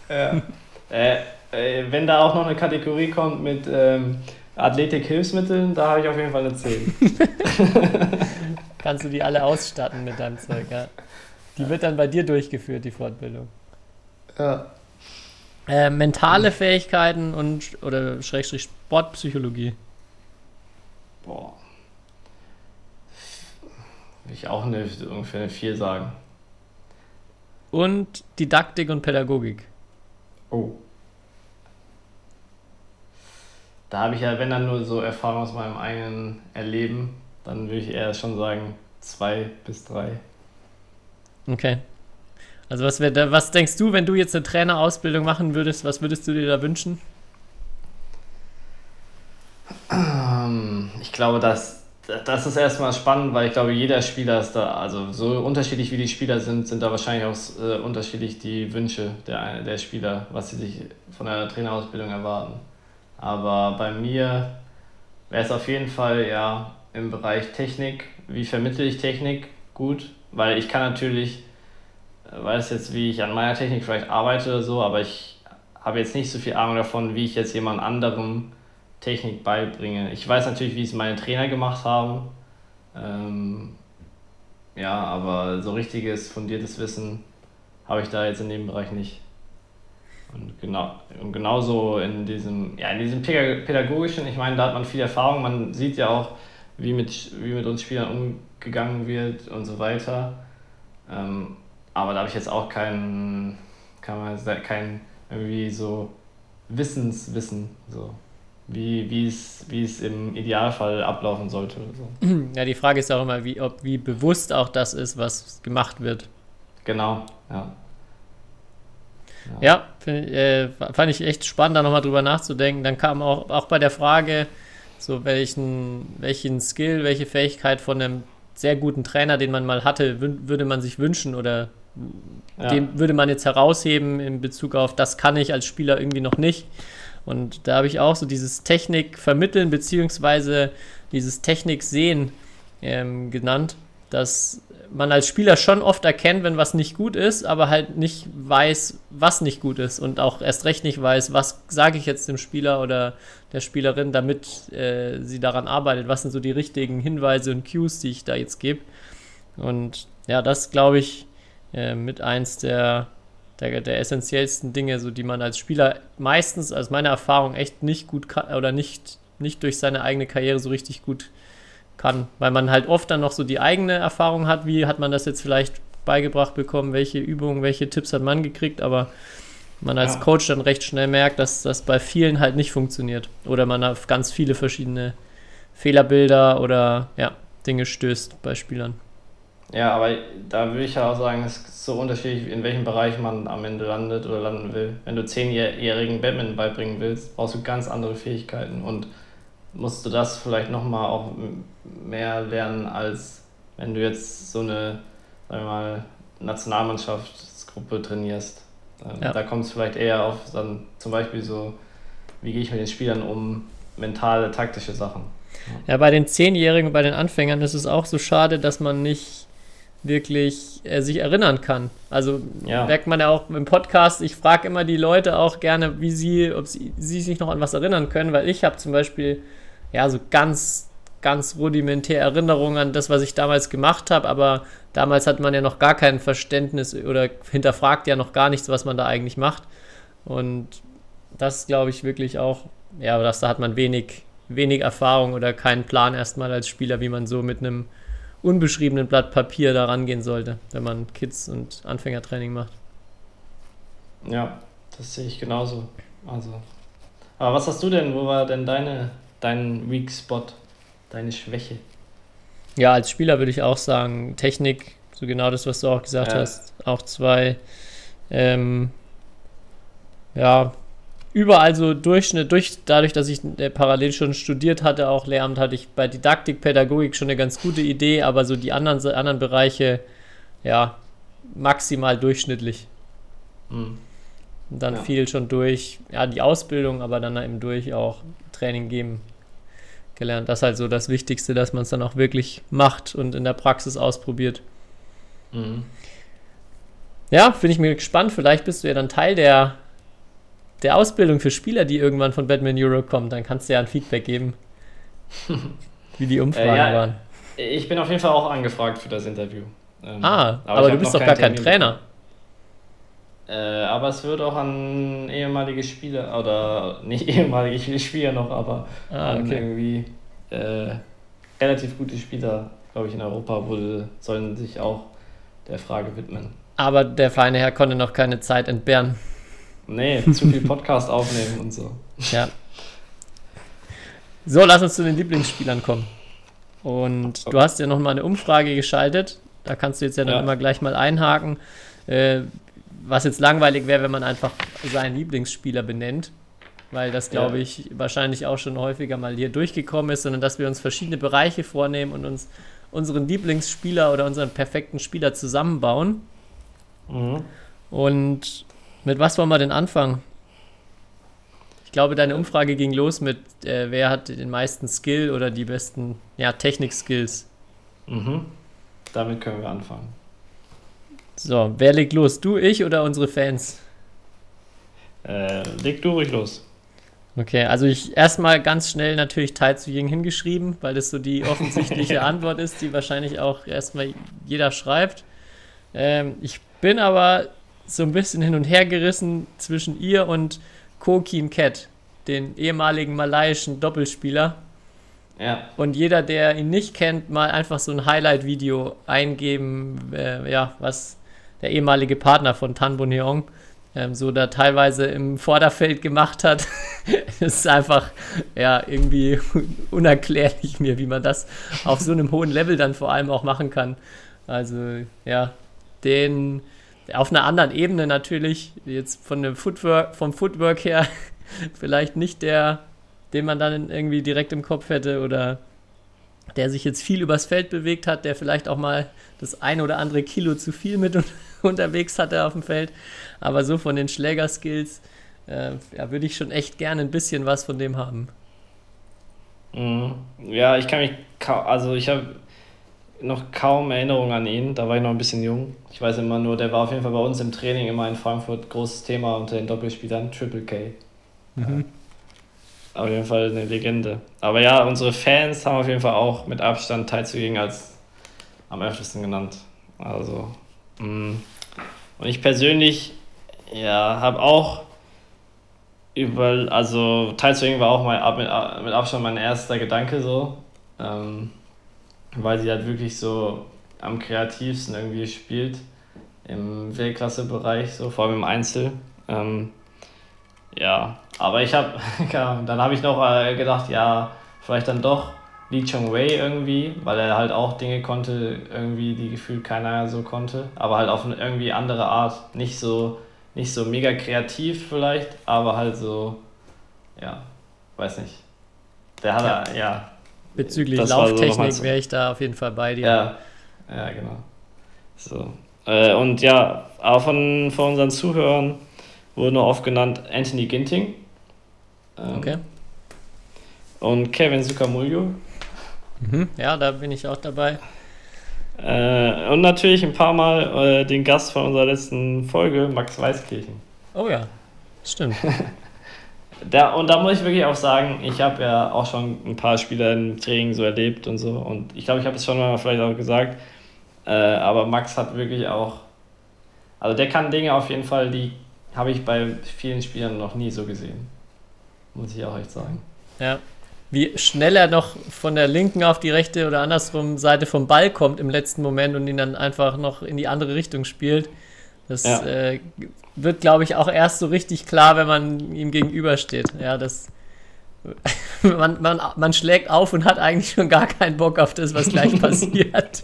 Ja. Äh, äh, wenn da auch noch eine Kategorie kommt mit ähm, Athletik-Hilfsmitteln, da habe ich auf jeden Fall eine 10. <laughs> Kannst du die alle ausstatten mit deinem Zeug, ja. Die wird dann bei dir durchgeführt, die Fortbildung. Ja. Äh, mentale Fähigkeiten und oder Schrägstrich Sportpsychologie. Boah. Will ich auch eine, ungefähr eine 4 sagen. Und Didaktik und Pädagogik. Oh. Da habe ich ja, wenn dann nur so Erfahrung aus meinem eigenen Erleben. dann würde ich eher schon sagen zwei bis drei. Okay. Also was, wär was denkst du, wenn du jetzt eine Trainerausbildung machen würdest, was würdest du dir da wünschen? Ähm, ich glaube, dass das ist erstmal spannend, weil ich glaube, jeder Spieler ist da, also so unterschiedlich wie die Spieler sind, sind da wahrscheinlich auch äh, unterschiedlich die Wünsche der, der Spieler, was sie sich von der Trainerausbildung erwarten. Aber bei mir wäre es auf jeden Fall ja im Bereich Technik. Wie vermittle ich Technik gut? Weil ich kann natürlich, äh, weiß jetzt, wie ich an meiner Technik vielleicht arbeite oder so, aber ich habe jetzt nicht so viel Ahnung davon, wie ich jetzt jemand anderem Technik beibringe. Ich weiß natürlich, wie es meine Trainer gemacht haben. Ähm, ja, aber so richtiges, fundiertes Wissen habe ich da jetzt in dem Bereich nicht. Und, genau, und genauso in diesem, ja, in diesem pädagogischen, ich meine, da hat man viel Erfahrung, man sieht ja auch, wie mit, wie mit uns Spielern umgegangen wird und so weiter. Ähm, aber da habe ich jetzt auch kein, kann man, kein irgendwie so Wissenswissen. So wie, wie, es, wie es im Idealfall ablaufen sollte. So. <clears throat> Ja, die Frage ist auch immer, wie, ob, wie bewusst auch das ist, was gemacht wird. Genau, ja. Ja, ja ich, äh, fand ich echt spannend, da nochmal drüber nachzudenken. Dann kam auch, auch bei der Frage, so welchen, welchen Skill, welche Fähigkeit von einem sehr guten Trainer, den man mal hatte, würde man sich wünschen oder ja. den würde man jetzt herausheben in Bezug auf, das kann ich als Spieler irgendwie noch nicht. Und da habe ich auch so dieses Technik vermitteln beziehungsweise dieses Technik sehen ähm, genannt, dass man als Spieler schon oft erkennt, wenn was nicht gut ist, aber halt nicht weiß, was nicht gut ist und auch erst recht nicht weiß, was sage ich jetzt dem Spieler oder der Spielerin, damit äh, sie daran arbeitet. Was sind so die richtigen Hinweise und Cues, die ich da jetzt gebe? Und ja, das glaube ich äh, mit eins der der, der essentiellsten Dinge, so die man als Spieler meistens, aus meiner Erfahrung, echt nicht gut kann oder nicht, nicht durch seine eigene Karriere so richtig gut kann. Weil man halt oft dann noch so die eigene Erfahrung hat, wie hat man das jetzt vielleicht beigebracht bekommen, welche Übungen, welche Tipps hat man gekriegt, aber man als ja. Coach dann recht schnell merkt, dass das bei vielen halt nicht funktioniert. Oder man auf ganz viele verschiedene Fehlerbilder oder ja, Dinge stößt bei Spielern. Ja, aber da würde ich ja auch sagen, es ist so unterschiedlich, in welchem Bereich man am Ende landet oder landen will. Wenn du zehnjährigen Batman beibringen willst, brauchst du ganz andere Fähigkeiten und musst du das vielleicht nochmal auch mehr lernen, als wenn du jetzt so eine, sagen wir mal, Nationalmannschaftsgruppe trainierst. Ähm, ja. Da kommt es vielleicht eher auf dann zum Beispiel so, wie gehe ich mit den Spielern um, mentale, taktische Sachen. Ja, bei den Zehnjährigen, bei den Anfängern ist es auch so schade, dass man nicht wirklich äh, sich erinnern kann. Also ja. merkt man ja auch im Podcast, ich frage immer die Leute auch gerne, wie sie, ob sie, sie sich noch an was erinnern können, weil ich habe zum Beispiel ja so ganz, ganz rudimentär Erinnerungen an das, was ich damals gemacht habe, aber damals hat man ja noch gar kein Verständnis oder hinterfragt ja noch gar nichts, was man da eigentlich macht. Und das glaube ich wirklich auch, ja, das, da hat man wenig, wenig Erfahrung oder keinen Plan erstmal als Spieler, wie man so mit einem unbeschriebenen Blatt Papier da rangehen sollte, wenn man Kids- und Anfängertraining macht. Ja, das sehe ich genauso. Also. Aber was hast du denn? Wo war denn deine, dein Weak Spot, deine Schwäche? Ja, als Spieler würde ich auch sagen, Technik, so genau das, was du auch gesagt ja. hast. Auch zwei, ähm, ja, überall so Durchschnitt, durch, dadurch, dass ich äh, parallel schon studiert hatte, auch Lehramt, hatte ich bei Didaktik, Pädagogik schon eine ganz gute Idee, aber so die anderen, anderen Bereiche, ja, maximal durchschnittlich. Mhm. Und dann ja. fiel schon durch, ja, die Ausbildung, aber dann eben durch auch Training geben gelernt. Das ist halt so das Wichtigste, dass man es dann auch wirklich macht und in der Praxis ausprobiert. Mhm. Ja, finde ich mir gespannt. Vielleicht bist du ja dann Teil der der Ausbildung für Spieler, die irgendwann von Batman Euro kommen, dann kannst du ja ein Feedback geben, <laughs> wie die Umfragen äh, ja, waren. Ich bin auf jeden Fall auch angefragt für das Interview. Ähm, ah, aber, aber du bist doch gar kein Trainer. Äh, aber es wird auch an ehemalige Spieler, oder nicht <laughs> ehemalige, Spieler noch, aber ah, okay. irgendwie äh, relativ gute Spieler, glaube ich, in Europa wurde, sollen sich auch der Frage widmen. Aber der feine Herr konnte noch keine Zeit entbehren. Nee, <laughs> zu viel Podcast aufnehmen und so. Ja. So, lass uns zu den Lieblingsspielern kommen. Und du hast ja noch mal eine Umfrage geschaltet. Da kannst du jetzt ja dann Ja. immer gleich mal einhaken. Äh, was jetzt langweilig wäre, wenn man einfach seinen Lieblingsspieler benennt. Weil das, glaube Ja. ich, wahrscheinlich auch schon häufiger mal hier durchgekommen ist, sondern dass wir uns verschiedene Bereiche vornehmen und uns unseren Lieblingsspieler oder unseren perfekten Spieler zusammenbauen. Mhm. Und mit was wollen wir denn anfangen? Ich glaube, deine Umfrage ging los mit, äh, wer hat den meisten Skill oder die besten ja, Technik-Skills. Mhm. Damit können wir anfangen. So, wer legt los? Du, ich oder unsere Fans? Äh, leg du ruhig los. Okay, also ich erstmal ganz schnell natürlich Tai zu Ying hingeschrieben, weil das so die <laughs> offensichtliche Antwort ist, die wahrscheinlich auch erstmal jeder schreibt. Ähm, ich bin aber so ein bisschen hin und her gerissen zwischen ihr und Ko Kim Cat, den ehemaligen malaiischen Doppelspieler. Ja. Und jeder, der ihn nicht kennt, mal einfach so ein Highlight-Video eingeben, äh, ja, was der ehemalige Partner von Tan Bon Heong ähm, so da teilweise im Vorderfeld gemacht hat. <laughs> das ist einfach, ja, irgendwie <laughs> unerklärlich mir, wie man das auf so einem hohen Level dann vor allem auch machen kann. Also, ja, den auf einer anderen Ebene natürlich, jetzt von dem Footwork, vom Footwork her, <laughs> vielleicht nicht der, den man dann irgendwie direkt im Kopf hätte oder der sich jetzt viel übers Feld bewegt hat, der vielleicht auch mal das ein oder andere Kilo zu viel mit un <laughs> unterwegs hatte auf dem Feld. Aber so von den Schlägerskills äh, ja, würde ich schon echt gerne ein bisschen was von dem haben. Mhm. Ja, ich kann mich also ich habe noch kaum Erinnerungen an ihn, da war ich noch ein bisschen jung. Ich weiß immer nur, der war auf jeden Fall bei uns im Training immer in Frankfurt großes Thema unter den Doppelspielern, Triple K. Mhm. Auf jeden Fall eine Legende. Aber ja, unsere Fans haben auf jeden Fall auch mit Abstand teilzugegen als am öftesten genannt. Also, mh. und ich persönlich, ja, habe auch über, also teilzugegen war auch mal ab, mit, mit Abstand mein erster Gedanke so, ähm, weil sie halt wirklich so am kreativsten irgendwie spielt im Weltklasse-Bereich, so vor allem im Einzel. Ähm, ja, aber ich habe, <laughs> dann habe ich noch äh, gedacht, ja, vielleicht dann doch Lee Chong Wei irgendwie, weil er halt auch Dinge konnte, irgendwie, die gefühlt keiner so konnte, aber halt auf eine irgendwie andere Art, nicht so, nicht so mega kreativ vielleicht, aber halt so, ja, weiß nicht. Der hat, ja, ja, Bezüglich Das Lauftechnik so. wäre ich da auf jeden Fall bei dir. ja, ja, genau. So. Äh, und ja, auch von, von unseren Zuhörern wurde noch oft genannt Anthony Ginting. Ähm, Okay. Und Kevin Sukamuljo. Mhm. Ja, da bin ich auch dabei. Äh, und natürlich ein paar Mal äh, den Gast von unserer letzten Folge, Max Weißkirchen. Oh ja, stimmt. <laughs> Da, und da muss ich wirklich auch sagen, ich habe ja auch schon ein paar Spieler im Training so erlebt und so. Und ich glaube, ich habe es schon mal vielleicht auch gesagt. Äh, aber Max hat wirklich auch. Also der kann Dinge auf jeden Fall, die habe ich bei vielen Spielern noch nie so gesehen. Muss ich auch echt sagen. Ja. Wie schnell er noch von der linken auf die rechte oder andersrum Seite vom Ball kommt im letzten Moment und ihn dann einfach noch in die andere Richtung spielt. Das Ja. äh, wird, glaube ich, auch erst so richtig klar, wenn man ihm gegenübersteht. Ja, das. <laughs> Man, man, man schlägt auf und hat eigentlich schon gar keinen Bock auf das, was gleich <laughs> passiert.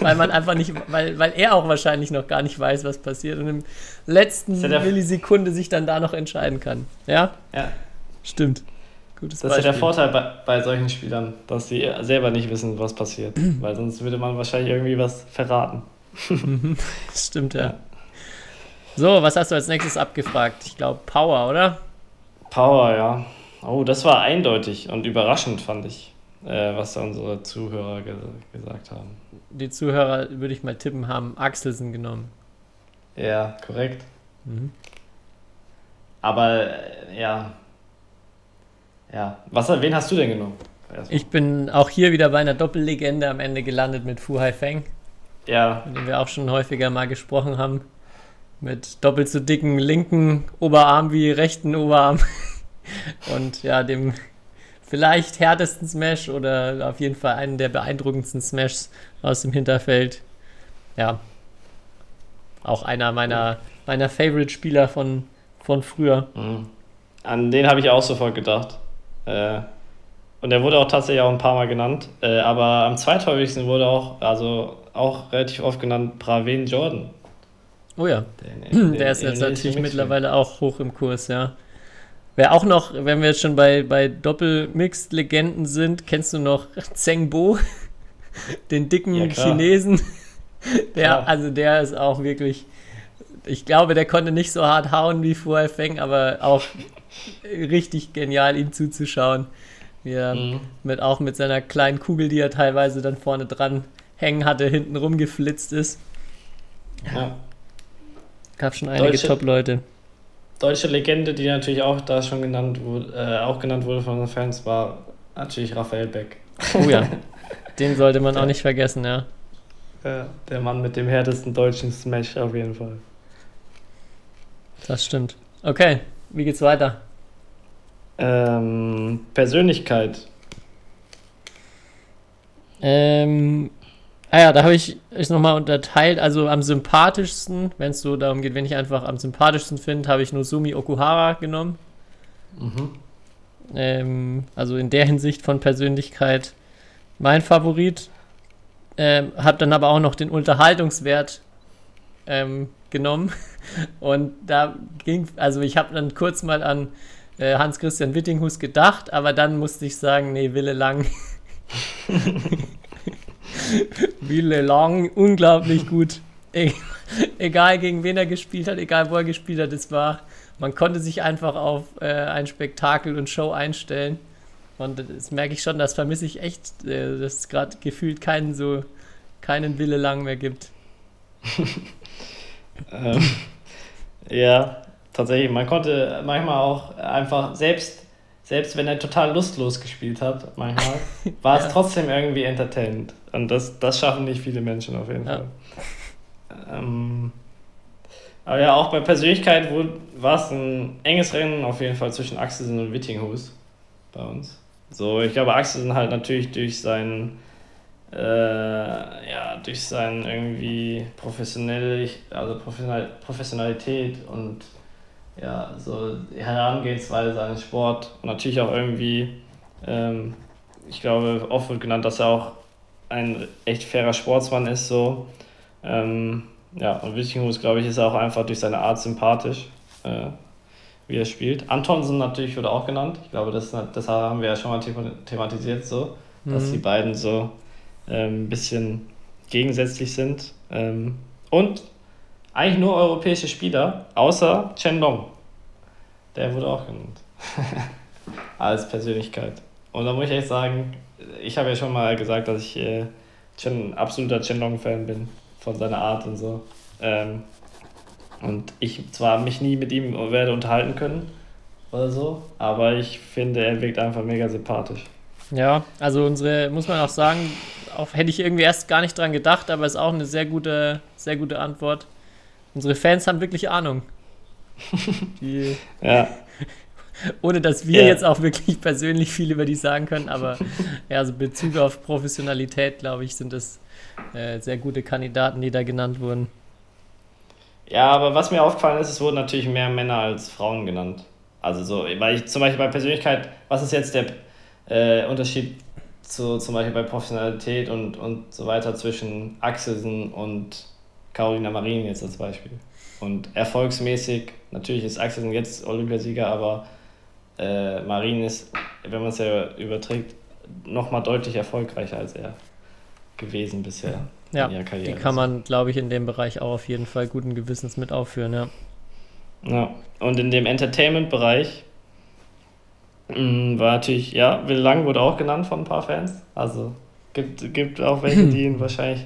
weil man einfach nicht, weil, weil er auch wahrscheinlich noch gar nicht weiß, was passiert und im letzten Millisekunde sich dann da noch entscheiden kann. Ja, Ja, stimmt. Gutes das ist ja der Beispiel. Vorteil bei, bei solchen Spielern, dass sie selber nicht wissen, was passiert. <clears throat> Weil sonst würde man wahrscheinlich irgendwie was verraten. <laughs> Stimmt, ja. Ja. So, was hast du als nächstes abgefragt? Ich glaube Power, oder? Power, ja. Oh, das war eindeutig und überraschend, fand ich, äh, was da unsere Zuhörer ge gesagt haben. Die Zuhörer, würde ich mal tippen, haben Axelsen genommen. Ja, korrekt. Mhm. Aber äh, ja. Ja. Was, wen hast du denn genommen? Erstmal. Ich bin auch hier wieder bei einer Doppellegende am Ende gelandet mit Fu Haifeng, Ja, mit dem wir auch schon häufiger mal gesprochen haben. Mit doppelt so dicken linken Oberarm wie rechten Oberarm. <laughs> Und ja, dem vielleicht härtesten Smash oder auf jeden Fall einen der beeindruckendsten Smashs aus dem Hinterfeld. Ja. Auch einer meiner, meiner Favorite-Spieler von, von früher. mhm. an den habe ich auch sofort gedacht. Äh, Und er wurde auch tatsächlich auch ein paar Mal genannt. Äh, aber am zweithäufigsten wurde auch, also auch relativ oft genannt, Braven Jordan. Oh ja, Den- <clears throat> der ist den jetzt natürlich mittlerweile auch hoch im Kurs, ja. Wer auch noch, wenn wir jetzt schon bei, bei Doppel-Mixed-Legenden sind, kennst du noch <laughs> Zheng Bo, <laughs> den dicken Ja. Chinesen? <laughs> Der, Klar. also der ist auch wirklich, ich glaube, der konnte nicht so hart hauen wie vorher Feng, aber auch richtig genial, ihm zuzuschauen. Wie er Mhm. mit, auch mit seiner kleinen Kugel, die er teilweise dann vorne dran hängen hatte, hinten rumgeflitzt ist. Ja. Gab schon einige Deutsche- Top-Leute. Deutsche Legende, die natürlich auch da schon genannt wurde, äh, auch genannt wurde von unseren Fans, war natürlich Raphael Beck. Oh ja, <laughs> den sollte man auch nicht vergessen, ja. Ja, der Mann mit dem härtesten deutschen Smash auf jeden Fall. Das stimmt. Okay, wie geht's weiter? Ähm, Persönlichkeit. Ähm, ah ja, da habe ich es nochmal unterteilt. Also am sympathischsten, wenn es so darum geht, wenn ich einfach am sympathischsten finde, habe ich Nozomi Okuhara genommen. Mhm. Ähm, also in der Hinsicht von Persönlichkeit mein Favorit. Ähm, habe dann aber auch noch den Unterhaltungswert ähm, genommen. <laughs> Und da ging, also ich habe dann kurz mal an äh, Hans-Christian Wittinghus gedacht, aber dann musste ich sagen, nee, Wille Lang. <laughs> <laughs> Wille Lang, unglaublich gut. E egal gegen wen er gespielt hat, egal wo er gespielt hat, es war, man konnte sich einfach auf äh, ein Spektakel und Show einstellen. Und das merke ich schon, das vermisse ich echt, äh, dass es gerade gefühlt keinen so, keinen Wille lang mehr gibt. <laughs> Ähm, ja, tatsächlich. Man konnte manchmal auch einfach, selbst, selbst wenn er total lustlos gespielt hat, manchmal, <laughs> war es Ja. trotzdem irgendwie entertainend. Und das, das schaffen nicht viele Menschen auf jeden Ja. Fall. Ähm, aber ja, auch bei Persönlichkeit war es ein enges Rennen auf jeden Fall zwischen Axelsen und Wittinghus bei uns. So, ich glaube, Axelsen halt natürlich durch seinen äh, ja, durch seinen irgendwie professionell, also Professional, Professionalität und ja, so die Herangehensweise an den Sport und natürlich auch irgendwie, ähm, ich glaube, oft wird genannt, dass er auch ein echt fairer Sportsmann ist, so. Ähm, ja, und Wittinghus, glaube ich, ist auch einfach durch seine Art sympathisch, äh, wie er spielt. Antonsen natürlich wurde auch genannt. Ich glaube, das, das haben wir ja schon mal thema- thematisiert, so, dass Mhm. die beiden so ähm, ein bisschen gegensätzlich sind. Ähm, und eigentlich nur europäische Spieler, außer Chen Long. Der wurde auch genannt. <laughs> Als Persönlichkeit. Und da muss ich echt sagen, ich habe ja schon mal gesagt, dass ich äh, Chen, absoluter Chen Long-Fan bin, von seiner Art und so. Ähm, und ich zwar mich nie mit ihm werde unterhalten können oder so, aber ich finde, er wirkt einfach mega sympathisch. Ja, also unsere, muss man auch sagen, auch hätte ich irgendwie erst gar nicht dran gedacht, aber ist auch eine sehr gute, sehr gute Antwort. Unsere Fans haben wirklich Ahnung. <laughs> Die, Ja, <laughs> ohne dass wir Ja. jetzt auch wirklich persönlich viel über die sagen können, aber ja, also Bezug auf Professionalität, glaube ich, sind das äh, sehr gute Kandidaten, die da genannt wurden. Ja, aber was mir aufgefallen ist, es wurden natürlich mehr Männer als Frauen genannt. Also so, weil ich zum Beispiel bei Persönlichkeit, was ist jetzt der äh, Unterschied zu zum Beispiel bei Professionalität und, und so weiter zwischen Axelsen und Carolina Marin jetzt als Beispiel? Und erfolgsmäßig, natürlich ist Axelsen jetzt Olympiasieger, aber äh, Marin ist, wenn man es ja überträgt, nochmal deutlich erfolgreicher als er gewesen bisher Ja, in ihrer Karriere. Die kann man, glaube ich, in dem Bereich auch auf jeden Fall guten Gewissens mit aufführen, ja. Ja, und in dem Entertainment-Bereich mh, war natürlich, ja, Will Lang wurde auch genannt von ein paar Fans. Also gibt, gibt auch welche, die ihn <laughs> wahrscheinlich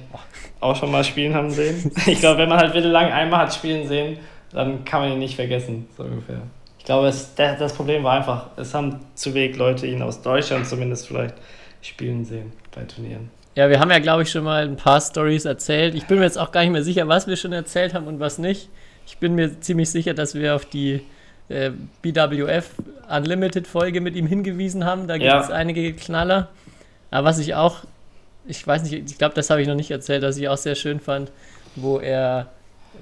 auch schon mal spielen haben sehen. <laughs> Ich glaube, wenn man halt Will Lang einmal hat spielen sehen, dann kann man ihn nicht vergessen, so ungefähr. Ich glaube, es, das Problem war einfach, es haben zu wenig Leute ihn aus Deutschland zumindest vielleicht spielen sehen bei Turnieren. Ja, wir haben ja, glaube ich, schon mal ein paar Stories erzählt. Ich bin mir jetzt auch gar nicht mehr sicher, was wir schon erzählt haben und was nicht. Ich bin mir ziemlich sicher, dass wir auf die äh, BWF Unlimited Folge mit ihm hingewiesen haben. Da gibt Ja. es einige Knaller. Aber was ich auch, ich weiß nicht, ich glaube, das habe ich noch nicht erzählt, dass ich auch sehr schön fand, wo er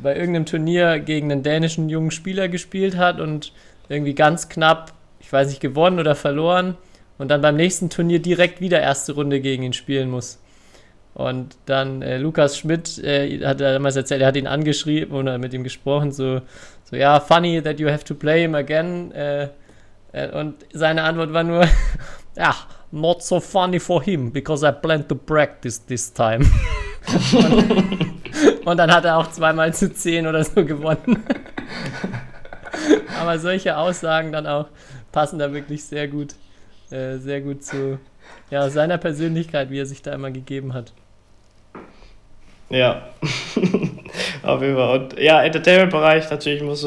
bei irgendeinem Turnier gegen einen dänischen jungen Spieler gespielt hat und irgendwie ganz knapp, ich weiß nicht, gewonnen oder verloren. und dann beim nächsten Turnier direkt wieder erste Runde gegen ihn spielen muss. Und dann äh, Lukas Schmidt äh, hat er damals erzählt, er hat ihn angeschrieben oder mit ihm gesprochen, so, so ja, funny that you have to play him again. Äh, äh und seine Antwort war nur, <laughs> ja, not so funny for him, because I plan to practice this time. und, <laughs> und, dann hat er auch zweimal zu zehn oder so gewonnen. Aber solche Aussagen dann auch passen da wirklich sehr gut, äh, sehr gut zu ja, seiner Persönlichkeit, wie er sich da immer gegeben hat. Ja, <laughs> auf jeden Fall. Und ja, Entertainment-Bereich natürlich muss,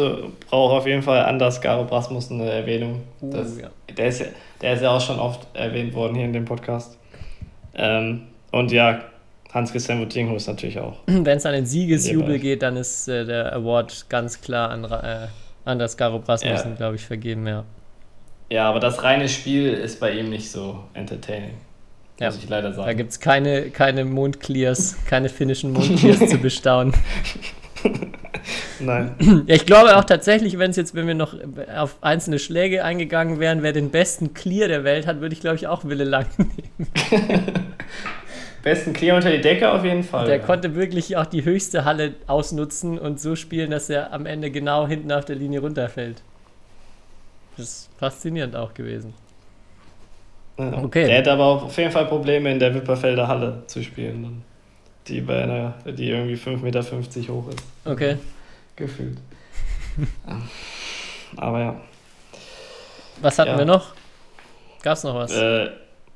braucht auf jeden Fall Anders Garo Rasmussen eine Erwähnung. Uh, das, ja. Der, ist, der ist ja auch schon oft erwähnt worden hier in dem Podcast. Ähm, und ja, Hans-Christian Wutinghus natürlich auch. <clears throat> Wenn es an den Siegesjubel geht, dann ist äh, der Award ganz klar an äh, Anders Garo Rasmussen, ja. glaube ich, vergeben, ja. Ja, aber das reine Spiel ist bei ihm nicht so entertaining. Ja, muss ich leider sagen. Da gibt es keine, keine Mondclears, <laughs> keine finnischen Mondclears zu bestaunen. <laughs> Nein. Ja, ich glaube auch tatsächlich, wenn es jetzt, wenn wir noch auf einzelne Schläge eingegangen wären, wer den besten Clear der Welt hat, würde ich glaube ich auch Wille Lang <laughs> nehmen. besten Clear unter die Decke auf jeden Fall. Der ja. konnte wirklich auch die höchste Halle ausnutzen und so spielen, dass er am Ende genau hinten auf der Linie runterfällt. Das ist faszinierend auch gewesen. Okay. Der hätte aber auf jeden Fall Probleme in der Wipperfelder Halle zu spielen. Die bei einer, die irgendwie 5,50 Meter hoch ist. Okay. Gefühlt. <laughs> aber ja. Was hatten ja. wir noch? Gab es noch was? Äh,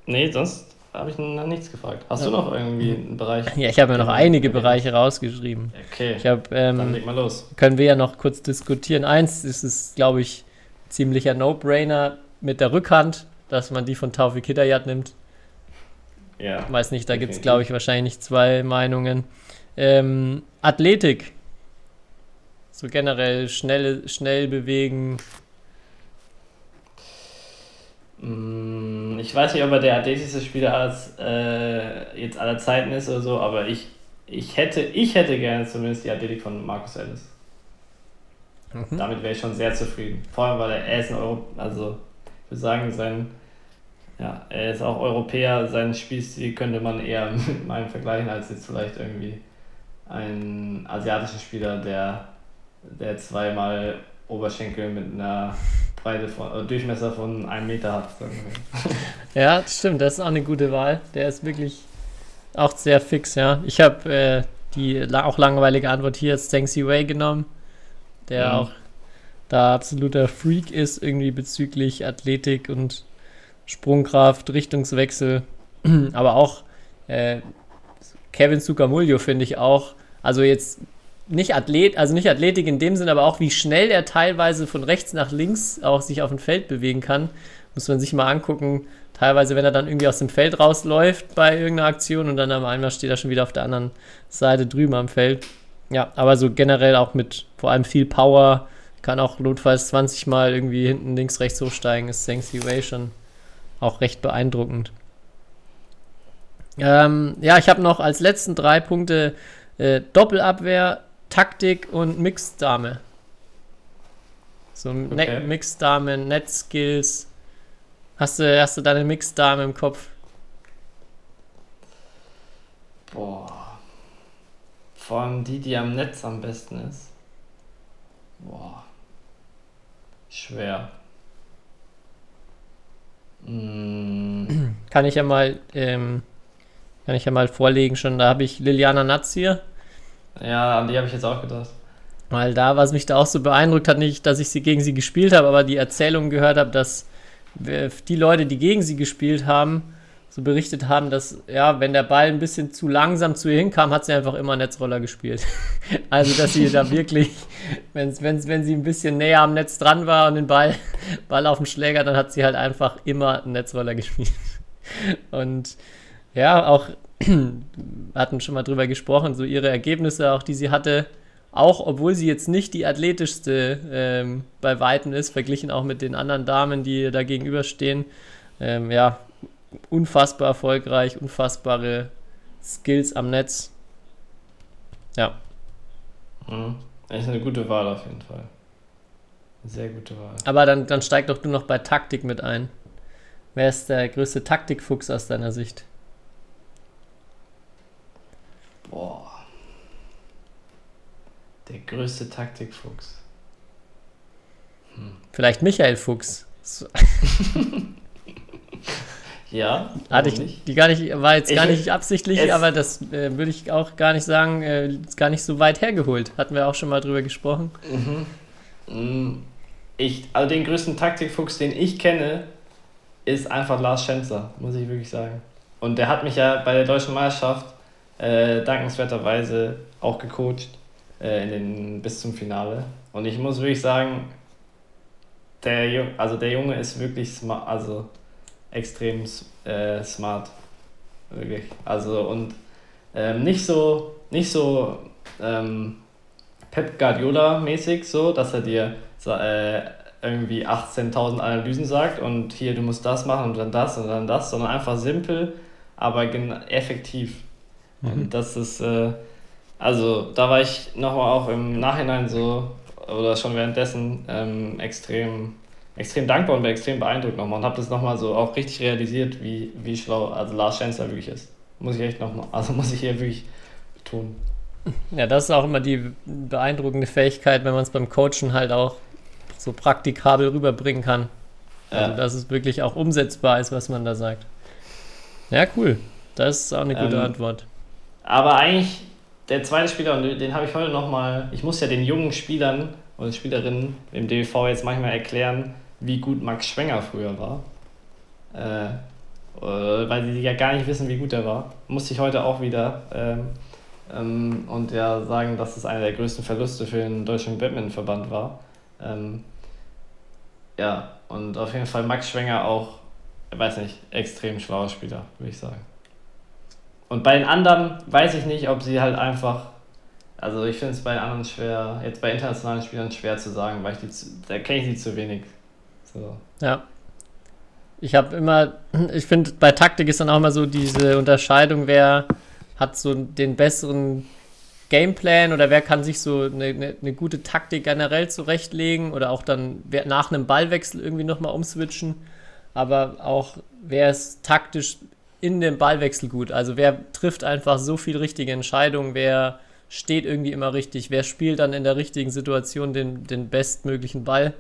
nee, sonst habe ich noch nichts gefragt. Hast ja. du noch irgendwie einen Bereich? Ja, ich habe ja noch einige Bereiche rausgeschrieben. Okay. Ich hab, ähm, Dann leg mal los. Können wir ja noch kurz diskutieren. Eins ist es, glaube ich, ziemlicher No-Brainer mit der Rückhand dass man die von Taufik Hidayat nimmt. Ja. Weiß nicht, da gibt es, glaube ich, wahrscheinlich zwei Meinungen. Ähm, Athletik. So generell schnell, schnell bewegen. Mm, ich weiß nicht, ob er der athletischste Spieler als, äh, jetzt aller Zeiten ist oder so, aber ich, ich, hätte, ich hätte gerne zumindest die Athletik von Markus Ellis. Mhm. Damit wäre ich schon sehr zufrieden. Vor allem, weil er, er ist ein Euro, also ich würde sagen, sein ja, er ist auch Europäer, seinen Spielstil könnte man eher <laughs> mit meinem vergleichen, als jetzt vielleicht irgendwie ein asiatischer Spieler, der, der zweimal Oberschenkel mit einer Breite von, äh, Durchmesser von einem Meter hat. <laughs> ja, stimmt, das ist auch eine gute Wahl. Der ist wirklich auch sehr fix, ja. Ich habe äh, die auch langweilige Antwort hier jetzt Zheng Wei genommen, der mhm. auch da absoluter Freak ist, irgendwie bezüglich Athletik und Sprungkraft, Richtungswechsel, <clears throat> aber auch äh, Kevin Sukamuljo finde ich auch, also jetzt nicht Athlet, also nicht Athletik in dem Sinn, aber auch wie schnell er teilweise von rechts nach links auch sich auf dem Feld bewegen kann, muss man sich mal angucken. Teilweise, wenn er dann irgendwie aus dem Feld rausläuft bei irgendeiner Aktion und dann am einmal steht er schon wieder auf der anderen Seite drüben am Feld. Ja, aber so generell auch mit vor allem viel Power, kann auch notfalls 20 Mal irgendwie hinten links, rechts hochsteigen, ist Zheng Wei schon auch recht beeindruckend. Ähm, ja, ich habe noch als letzten drei Punkte äh, Doppelabwehr, Taktik und Mixdame. So okay. Mixdame, Netzskills. Hast du, hast du deine Mixdame im Kopf? Boah. Vor allem die, die am Netz am besten ist. Boah. Schwer. Kann ich ja mal, ähm, kann ich ja mal vorlegen schon. Da habe ich Liliana Natz hier. Ja, an die habe ich jetzt auch gedacht. Weil da, was mich da auch so beeindruckt hat, nicht, dass ich sie gegen sie gespielt habe, aber die Erzählung gehört habe, dass die Leute, die gegen sie gespielt haben, so berichtet haben, dass, ja, wenn der Ball ein bisschen zu langsam zu ihr hinkam, hat sie einfach immer Netzroller gespielt. <laughs> also, dass sie da <laughs> wirklich, wenn's, wenn's, wenn sie ein bisschen näher am Netz dran war und den Ball, <laughs> Ball auf dem Schläger, dann hat sie halt einfach immer Netzroller gespielt. Und ja, auch, hatten schon mal drüber gesprochen, so ihre Ergebnisse, auch die sie hatte, auch obwohl sie jetzt nicht die athletischste ähm, bei Weitem ist, verglichen auch mit den anderen Damen, die da gegenüberstehen. Ähm, ja, unfassbar erfolgreich, unfassbare Skills am Netz. Ja. Mhm. Echt eine gute Wahl auf jeden Fall. Sehr gute Wahl. Aber dann, dann steig doch du noch bei Taktik mit ein. Wer ist der größte Taktikfuchs aus deiner Sicht? Boah. Der größte Taktikfuchs. Vielleicht Michael Fuchs. <laughs> Ja, hatte ich die gar nicht, war jetzt Ich- gar nicht absichtlich, aber das äh, würde ich auch gar nicht sagen, äh, ist gar nicht so weit hergeholt. Hatten wir auch schon mal drüber gesprochen. Mm, Ich, also den größten Taktikfuchs, den ich kenne, ist einfach Lars Schenzer, muss ich wirklich sagen. Und der hat mich ja bei der deutschen Meisterschaft äh, dankenswerterweise auch gecoacht äh, in den, bis zum Finale. Und ich muss wirklich sagen, der, Ju- also der Junge ist wirklich smart, also extrem äh, smart. Wirklich. Also und ähm, nicht so, nicht so ähm, Pep Guardiola mäßig so, dass er dir äh, irgendwie 18.000 Analysen sagt und hier du musst das machen und dann das und dann das, sondern einfach simpel, aber effektiv. Und das ist, äh, also da war ich nochmal auch im Nachhinein so, oder schon währenddessen ähm, extrem, extrem dankbar und extrem beeindruckt nochmal und habe das nochmal so auch richtig realisiert, wie, wie schlau also Lars Schenzer wirklich ist. Muss ich echt nochmal, also <laughs> muss ich hier wirklich betonen. Ja, das ist auch immer die beeindruckende Fähigkeit, wenn man es beim Coachen halt auch so praktikabel rüberbringen kann. Also, Ja. dass es wirklich auch umsetzbar ist, was man da sagt. Ja, cool. Das ist auch eine gute Ähm, Antwort. Aber eigentlich der zweite Spieler, und den habe ich heute nochmal, ich muss ja den jungen Spielern oder Spielerinnen im DBV jetzt manchmal erklären, wie gut Max Schwenger früher war. Äh, äh, weil sie ja gar nicht wissen, wie gut er war. Musste ich heute auch wieder ähm, ähm, und ja sagen, dass es einer der größten Verluste für den deutschen Badmintonverband war. Ähm, ja, und auf jeden Fall Max Schwenger auch, ich weiß nicht, extrem schlauer Spieler, würde ich sagen. Und bei den anderen weiß ich nicht, ob sie halt einfach. Also ich finde es bei den anderen schwer, jetzt bei internationalen Spielern schwer zu sagen, weil ich die zu, da kenne ich sie zu wenig. So. Ja. Ich habe immer, <clears throat> ich finde, bei Taktik ist dann auch immer so diese Unterscheidung, wer hat so den besseren Gameplan oder wer kann sich so eine, eine, eine gute Taktik generell zurechtlegen oder auch dann nach einem Ballwechsel irgendwie nochmal umswitchen. Aber auch wer ist taktisch in dem Ballwechsel gut. Also wer trifft einfach so viel richtige Entscheidungen, wer steht irgendwie immer richtig, wer spielt dann in der richtigen Situation den, den bestmöglichen Ball.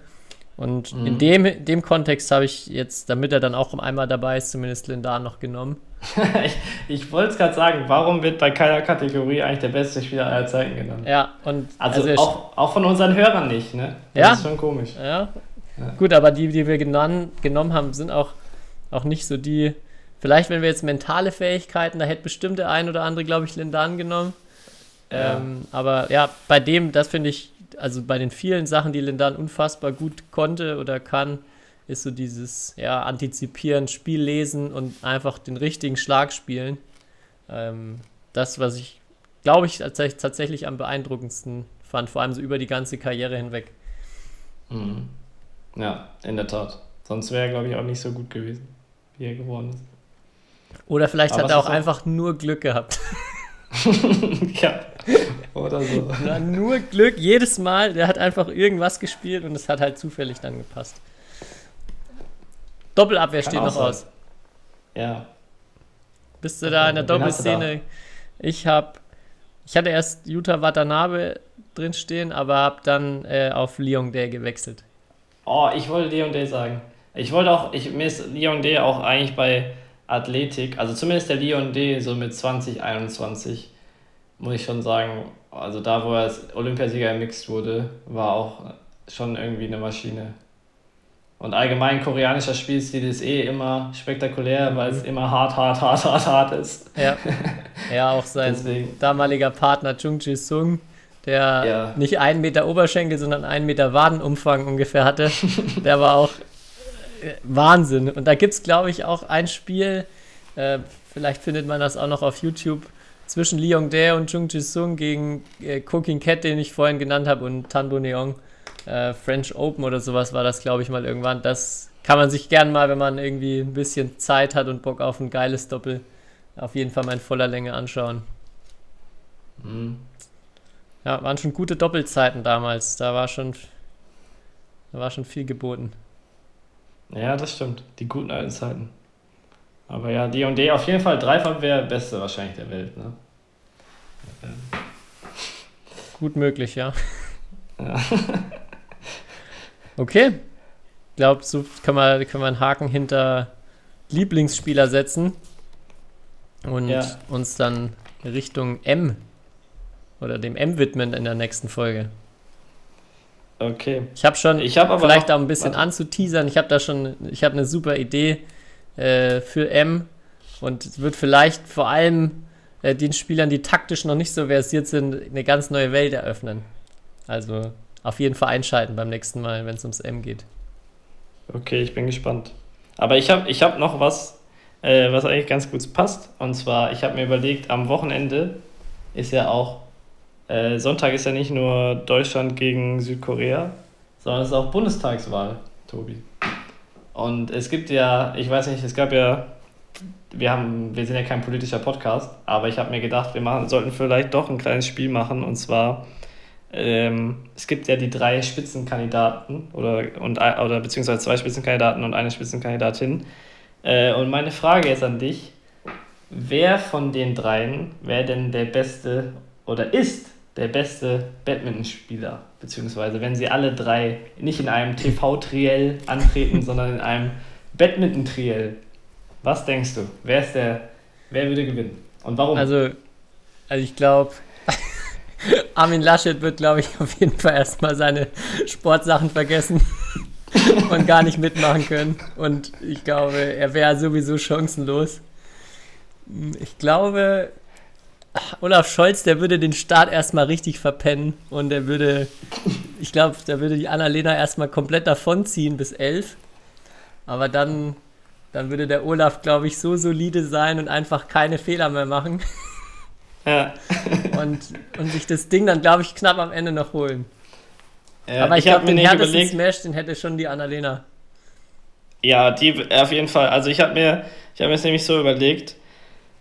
Und in dem, dem Kontext habe ich jetzt, damit er dann auch einmal dabei ist, zumindest Lindan noch genommen. <laughs> ich ich wollte es gerade sagen, warum wird bei keiner Kategorie eigentlich der beste Spieler aller Zeiten genannt? Ja, und Also, er- auch, auch von unseren Hörern nicht, ne? Das Ja. ist schon komisch. Ja. Ja. Gut, aber die, die wir genan, genommen haben, sind auch, auch nicht so die. Vielleicht, wenn wir jetzt mentale Fähigkeiten, da hätte bestimmt der ein oder andere, glaube ich, Lindan genommen. Ja. Ähm, aber ja, bei dem, das finde ich, also bei den vielen Sachen, die Lindan unfassbar gut konnte oder kann, ist so dieses ja, Antizipieren, Spiel lesen und einfach den richtigen Schlag spielen. Ähm, das, was ich, glaube ich, tatsächlich, am beeindruckendsten fand, vor allem so über die ganze Karriere hinweg. Mhm. Ja, in der Tat. Sonst wäre er, glaube ich, auch nicht so gut gewesen, wie er geworden ist. Oder vielleicht Aber hat er auch einfach nur Glück gehabt. <laughs> ja. Oder so. Na, nur Glück, jedes Mal. Der hat einfach irgendwas gespielt und es hat halt zufällig dann gepasst. Doppelabwehr Kann steht noch sein. aus. Ja. Bist du da in der? Doppelszene? Ich habe, ich hatte erst Jutta Watanabe drin stehen, aber habe dann äh, auf Lyon Day gewechselt. Oh, ich wollte Leon Day sagen. Ich wollte auch, ich, mir ist Leon Day auch eigentlich bei Athletik, also zumindest der Leon Day so mit 2021, muss ich schon sagen, also da, wo er als Olympiasieger Mixed wurde, war auch schon irgendwie eine Maschine. Und allgemein koreanischer Spielstil ist eh immer spektakulär, weil es immer hart, hart, hart, hart, hart ist. Ja, <laughs> ja auch sein Deswegen, damaliger Partner Chung Ji Sung, der Ja. nicht einen Meter Oberschenkel, sondern einen Meter Wadenumfang ungefähr hatte, <laughs> der war auch Wahnsinn. Und da gibt es, glaube ich, auch ein Spiel, äh, vielleicht findet man das auch noch auf YouTube, zwischen Lee Yong-dae und Chung Ji Sung gegen äh, Cooking Cat, den ich vorhin genannt habe, und Tan Bo Neong. Äh, French Open oder sowas war das, glaube ich, mal irgendwann. Das kann man sich gern mal, wenn man irgendwie ein bisschen Zeit hat und Bock auf ein geiles Doppel, auf jeden Fall mal in voller Länge anschauen. mhm. Ja, waren schon gute Doppelzeiten damals. Da war schon, da war schon viel geboten. Ja, das stimmt. Die guten alten Zeiten. Aber ja, D und D auf jeden Fall Dreifach wäre beste wahrscheinlich der Welt, ne? <laughs> Gut möglich, ja. Ja. <laughs> Okay. Ich glaube, so kann man, kann man einen Haken hinter Lieblingsspieler setzen und Ja. uns dann Richtung M oder dem M widmen in der nächsten Folge. Okay. Ich habe schon, Ich habe aber vielleicht noch, auch ein bisschen warte. anzuteasern, ich habe da schon, ich habe eine super Idee äh, für M und wird vielleicht vor allem äh, den Spielern, die taktisch noch nicht so versiert sind, eine ganz neue Welt eröffnen. Also auf jeden Fall einschalten beim nächsten Mal, wenn es ums M geht. Okay, ich bin gespannt. Aber ich habe ich hab noch was, äh, was eigentlich ganz gut passt. Und zwar, ich habe mir überlegt, am Wochenende ist ja auch, äh, Sonntag ist ja nicht nur Deutschland gegen Südkorea, sondern es ist auch Bundestagswahl, Tobi. Und es gibt ja, ich weiß nicht, es gab ja, wir haben, wir sind ja kein politischer Podcast, aber ich habe mir gedacht, wir machen, sollten vielleicht doch ein kleines Spiel machen. Und zwar, ähm, es gibt ja die drei Spitzenkandidaten oder, und, oder beziehungsweise zwei Spitzenkandidaten und eine Spitzenkandidatin. Äh, und meine Frage jetzt an dich: Wer von den dreien wäre denn der beste oder ist der beste Badmintonspieler? Beziehungsweise, wenn sie alle drei nicht in einem TV-Triell antreten, <laughs> sondern in einem Badminton-Triell. Was denkst du? Wer ist der, wer würde gewinnen? Und warum? Also, also ich glaube, <laughs> Armin Laschet wird, glaube ich, auf jeden Fall erstmal seine Sportsachen vergessen <laughs> und gar nicht mitmachen können. Und ich glaube, er wäre sowieso chancenlos. Ich glaube, Olaf Scholz, der würde den Start erstmal richtig verpennen und der würde, ich glaube, der würde die Annalena erstmal komplett davonziehen bis elf. Aber dann, dann würde der Olaf, glaube ich, so solide sein und einfach keine Fehler mehr machen ja. <laughs> und, und sich das Ding dann, glaube ich, knapp am Ende noch holen. Äh, Aber ich, hab glaube, den härtesten Smash, den hätte schon die Annalena. Ja, die auf jeden Fall. Also ich habe mir, ich habe mir das nämlich so überlegt,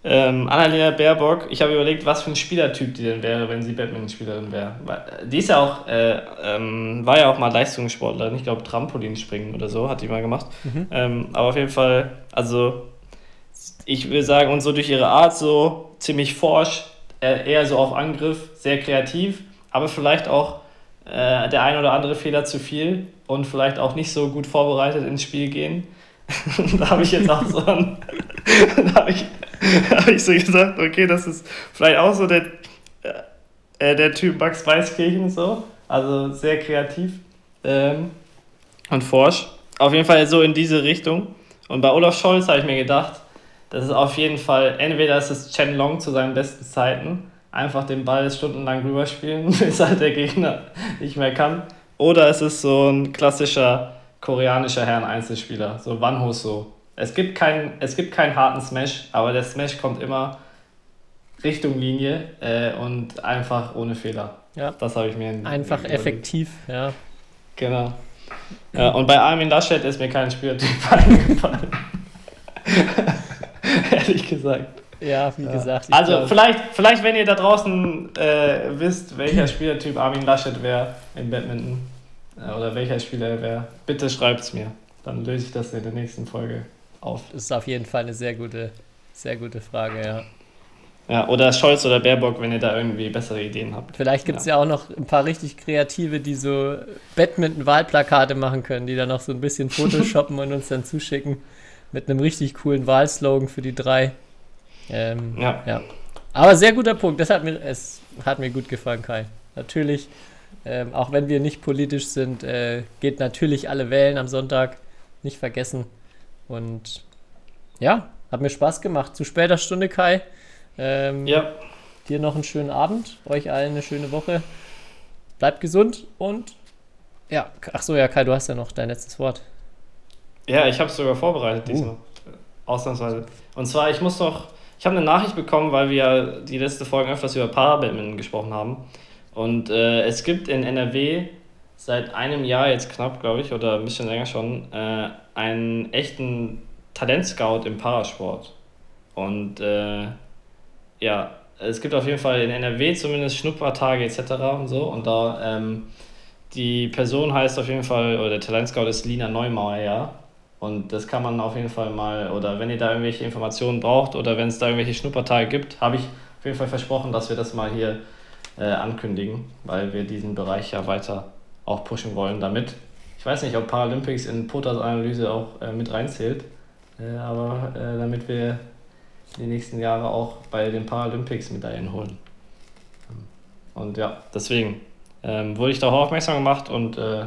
ähm, Annalena Baerbock, ich habe überlegt, was für ein Spielertyp die denn wäre, wenn sie Badmintonspielerin wäre. Äh, Die ist ja auch, äh, ähm, war ja auch mal Leistungssportlerin, ich glaube Trampolinspringen oder so, hat die mal gemacht. Ähm, aber auf jeden Fall, also ich will sagen, und so durch ihre Art so ziemlich forsch, äh, eher so auf Angriff, sehr kreativ, aber vielleicht auch äh, der ein oder andere Fehler zu viel und vielleicht auch nicht so gut vorbereitet ins Spiel gehen. <laughs> da habe ich jetzt auch so ein, <laughs> da habe ich, hab ich so gesagt, okay, das ist vielleicht auch so der, äh, der Typ Max Weißkirchen so, also sehr kreativ ähm, und forsch. Auf jeden Fall so in diese Richtung. Und bei Olaf Scholz habe ich mir gedacht, das ist auf jeden Fall, entweder ist es Chen Long zu seinen besten Zeiten, einfach den Ball stundenlang rüberspielen, <laughs> bis halt der Gegner nicht mehr kann. Oder es ist so ein klassischer koreanischer Herren-Einzelspieler, so Wan Ho-So. Es gibt, keinen, es gibt keinen harten Smash, aber der Smash kommt immer Richtung Linie äh, und einfach ohne Fehler. Ja. Das habe ich mir in- Einfach überlegt. effektiv, ja. Genau. Ja, und bei Armin Laschet ist mir kein Spielertyp <laughs> eingefallen. <laughs> Ehrlich gesagt. Ja, wie gesagt. ich Also glaub- vielleicht, vielleicht, wenn ihr da draußen äh, wisst, welcher Spielertyp Armin Laschet wäre in Badminton äh, oder welcher Spieler er wäre, bitte schreibt es mir. Dann löse ich das in der nächsten Folge auf. Das ist auf jeden Fall eine sehr gute, sehr gute Frage, ja. Ja, oder Scholz oder Baerbock, wenn ihr da irgendwie bessere Ideen habt. Vielleicht gibt es ja. auch noch ein paar richtig Kreative, die so Badminton-Wahlplakate machen können, die dann noch so ein bisschen <laughs> Photoshoppen und uns dann zuschicken mit einem richtig coolen Wahlslogan für die drei. Ähm, Ja. ja. Aber sehr guter Punkt. Das hat mir, es hat mir gut gefallen, Kai. Natürlich, ähm, auch wenn wir nicht politisch sind, äh, geht natürlich alle wählen am Sonntag. Nicht vergessen. Und ja, hat mir Spaß gemacht. Zu später Stunde, Kai. Ähm, Ja, Dir noch einen schönen Abend, euch allen eine schöne Woche. Bleibt gesund und ja, ach so, ja, Kai, du hast ja noch dein letztes Wort. Ja, ich habe es sogar vorbereitet diesmal. Ausnahmsweise. Und zwar, ich muss noch, ich habe eine Nachricht bekommen, weil wir ja die letzte Folge öfters über Parabadminton gesprochen haben. Und äh, es gibt in NRW seit einem Jahr jetzt knapp, glaube ich, oder ein bisschen länger schon, äh, einen echten Talentscout im Parasport. Und äh, ja, es gibt auf jeden Fall in NRW zumindest Schnuppertage etc. und so. Und da ähm, die Person heißt auf jeden Fall, oder der Talentscout ist Lina Neumauer, ja. Und das kann man auf jeden Fall mal, oder wenn ihr da irgendwelche Informationen braucht oder wenn es da irgendwelche Schnuppertage gibt, habe ich auf jeden Fall versprochen, dass wir das mal hier äh, ankündigen, weil wir diesen Bereich ja weiter auch pushen wollen damit. Ich weiß nicht, ob Paralympics in Potas Analyse auch äh, mit reinzählt, äh, aber äh, damit wir die nächsten Jahre auch bei den Paralympics Medaillen holen. Und ja, deswegen ähm, wurde ich darauf aufmerksam gemacht und äh,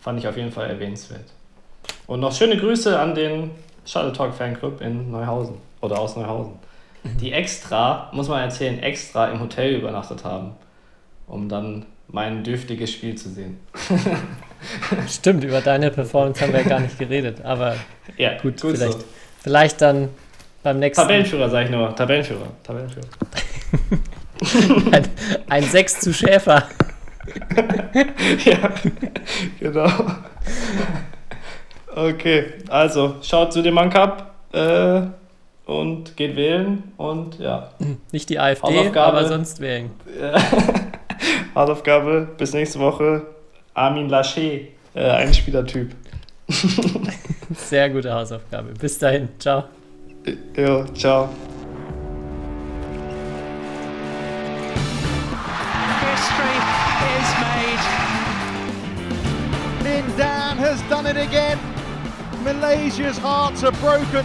fand ich auf jeden Fall erwähnenswert. Und noch schöne Grüße an den Shuttle Talk Fanclub in Neuhausen oder aus Neuhausen, die extra, muss man erzählen, extra im Hotel übernachtet haben, um dann mein dürftiges Spiel zu sehen. <laughs> Stimmt, über deine Performance haben wir ja gar nicht geredet, aber Ja, gut, gut vielleicht, so. vielleicht dann beim nächsten Tabellenführer, sag ich nur. Tabellenführer. Tabellenführer. <laughs> ein, ein 6 zu Schäfer. <laughs> ja, genau. Okay, also schaut zu dem Mann Cup äh, und geht wählen und ja, Nicht die AfD, Hausaufgabe. aber sonst wählen. <laughs> Hausaufgabe bis nächste Woche. Armin Laschet, äh, Einspielertyp. <laughs> Sehr gute Hausaufgabe. Bis dahin. Ciao. Jo, ciao. History is made. Lin Dan has done it again. Malaysia's hearts are broken.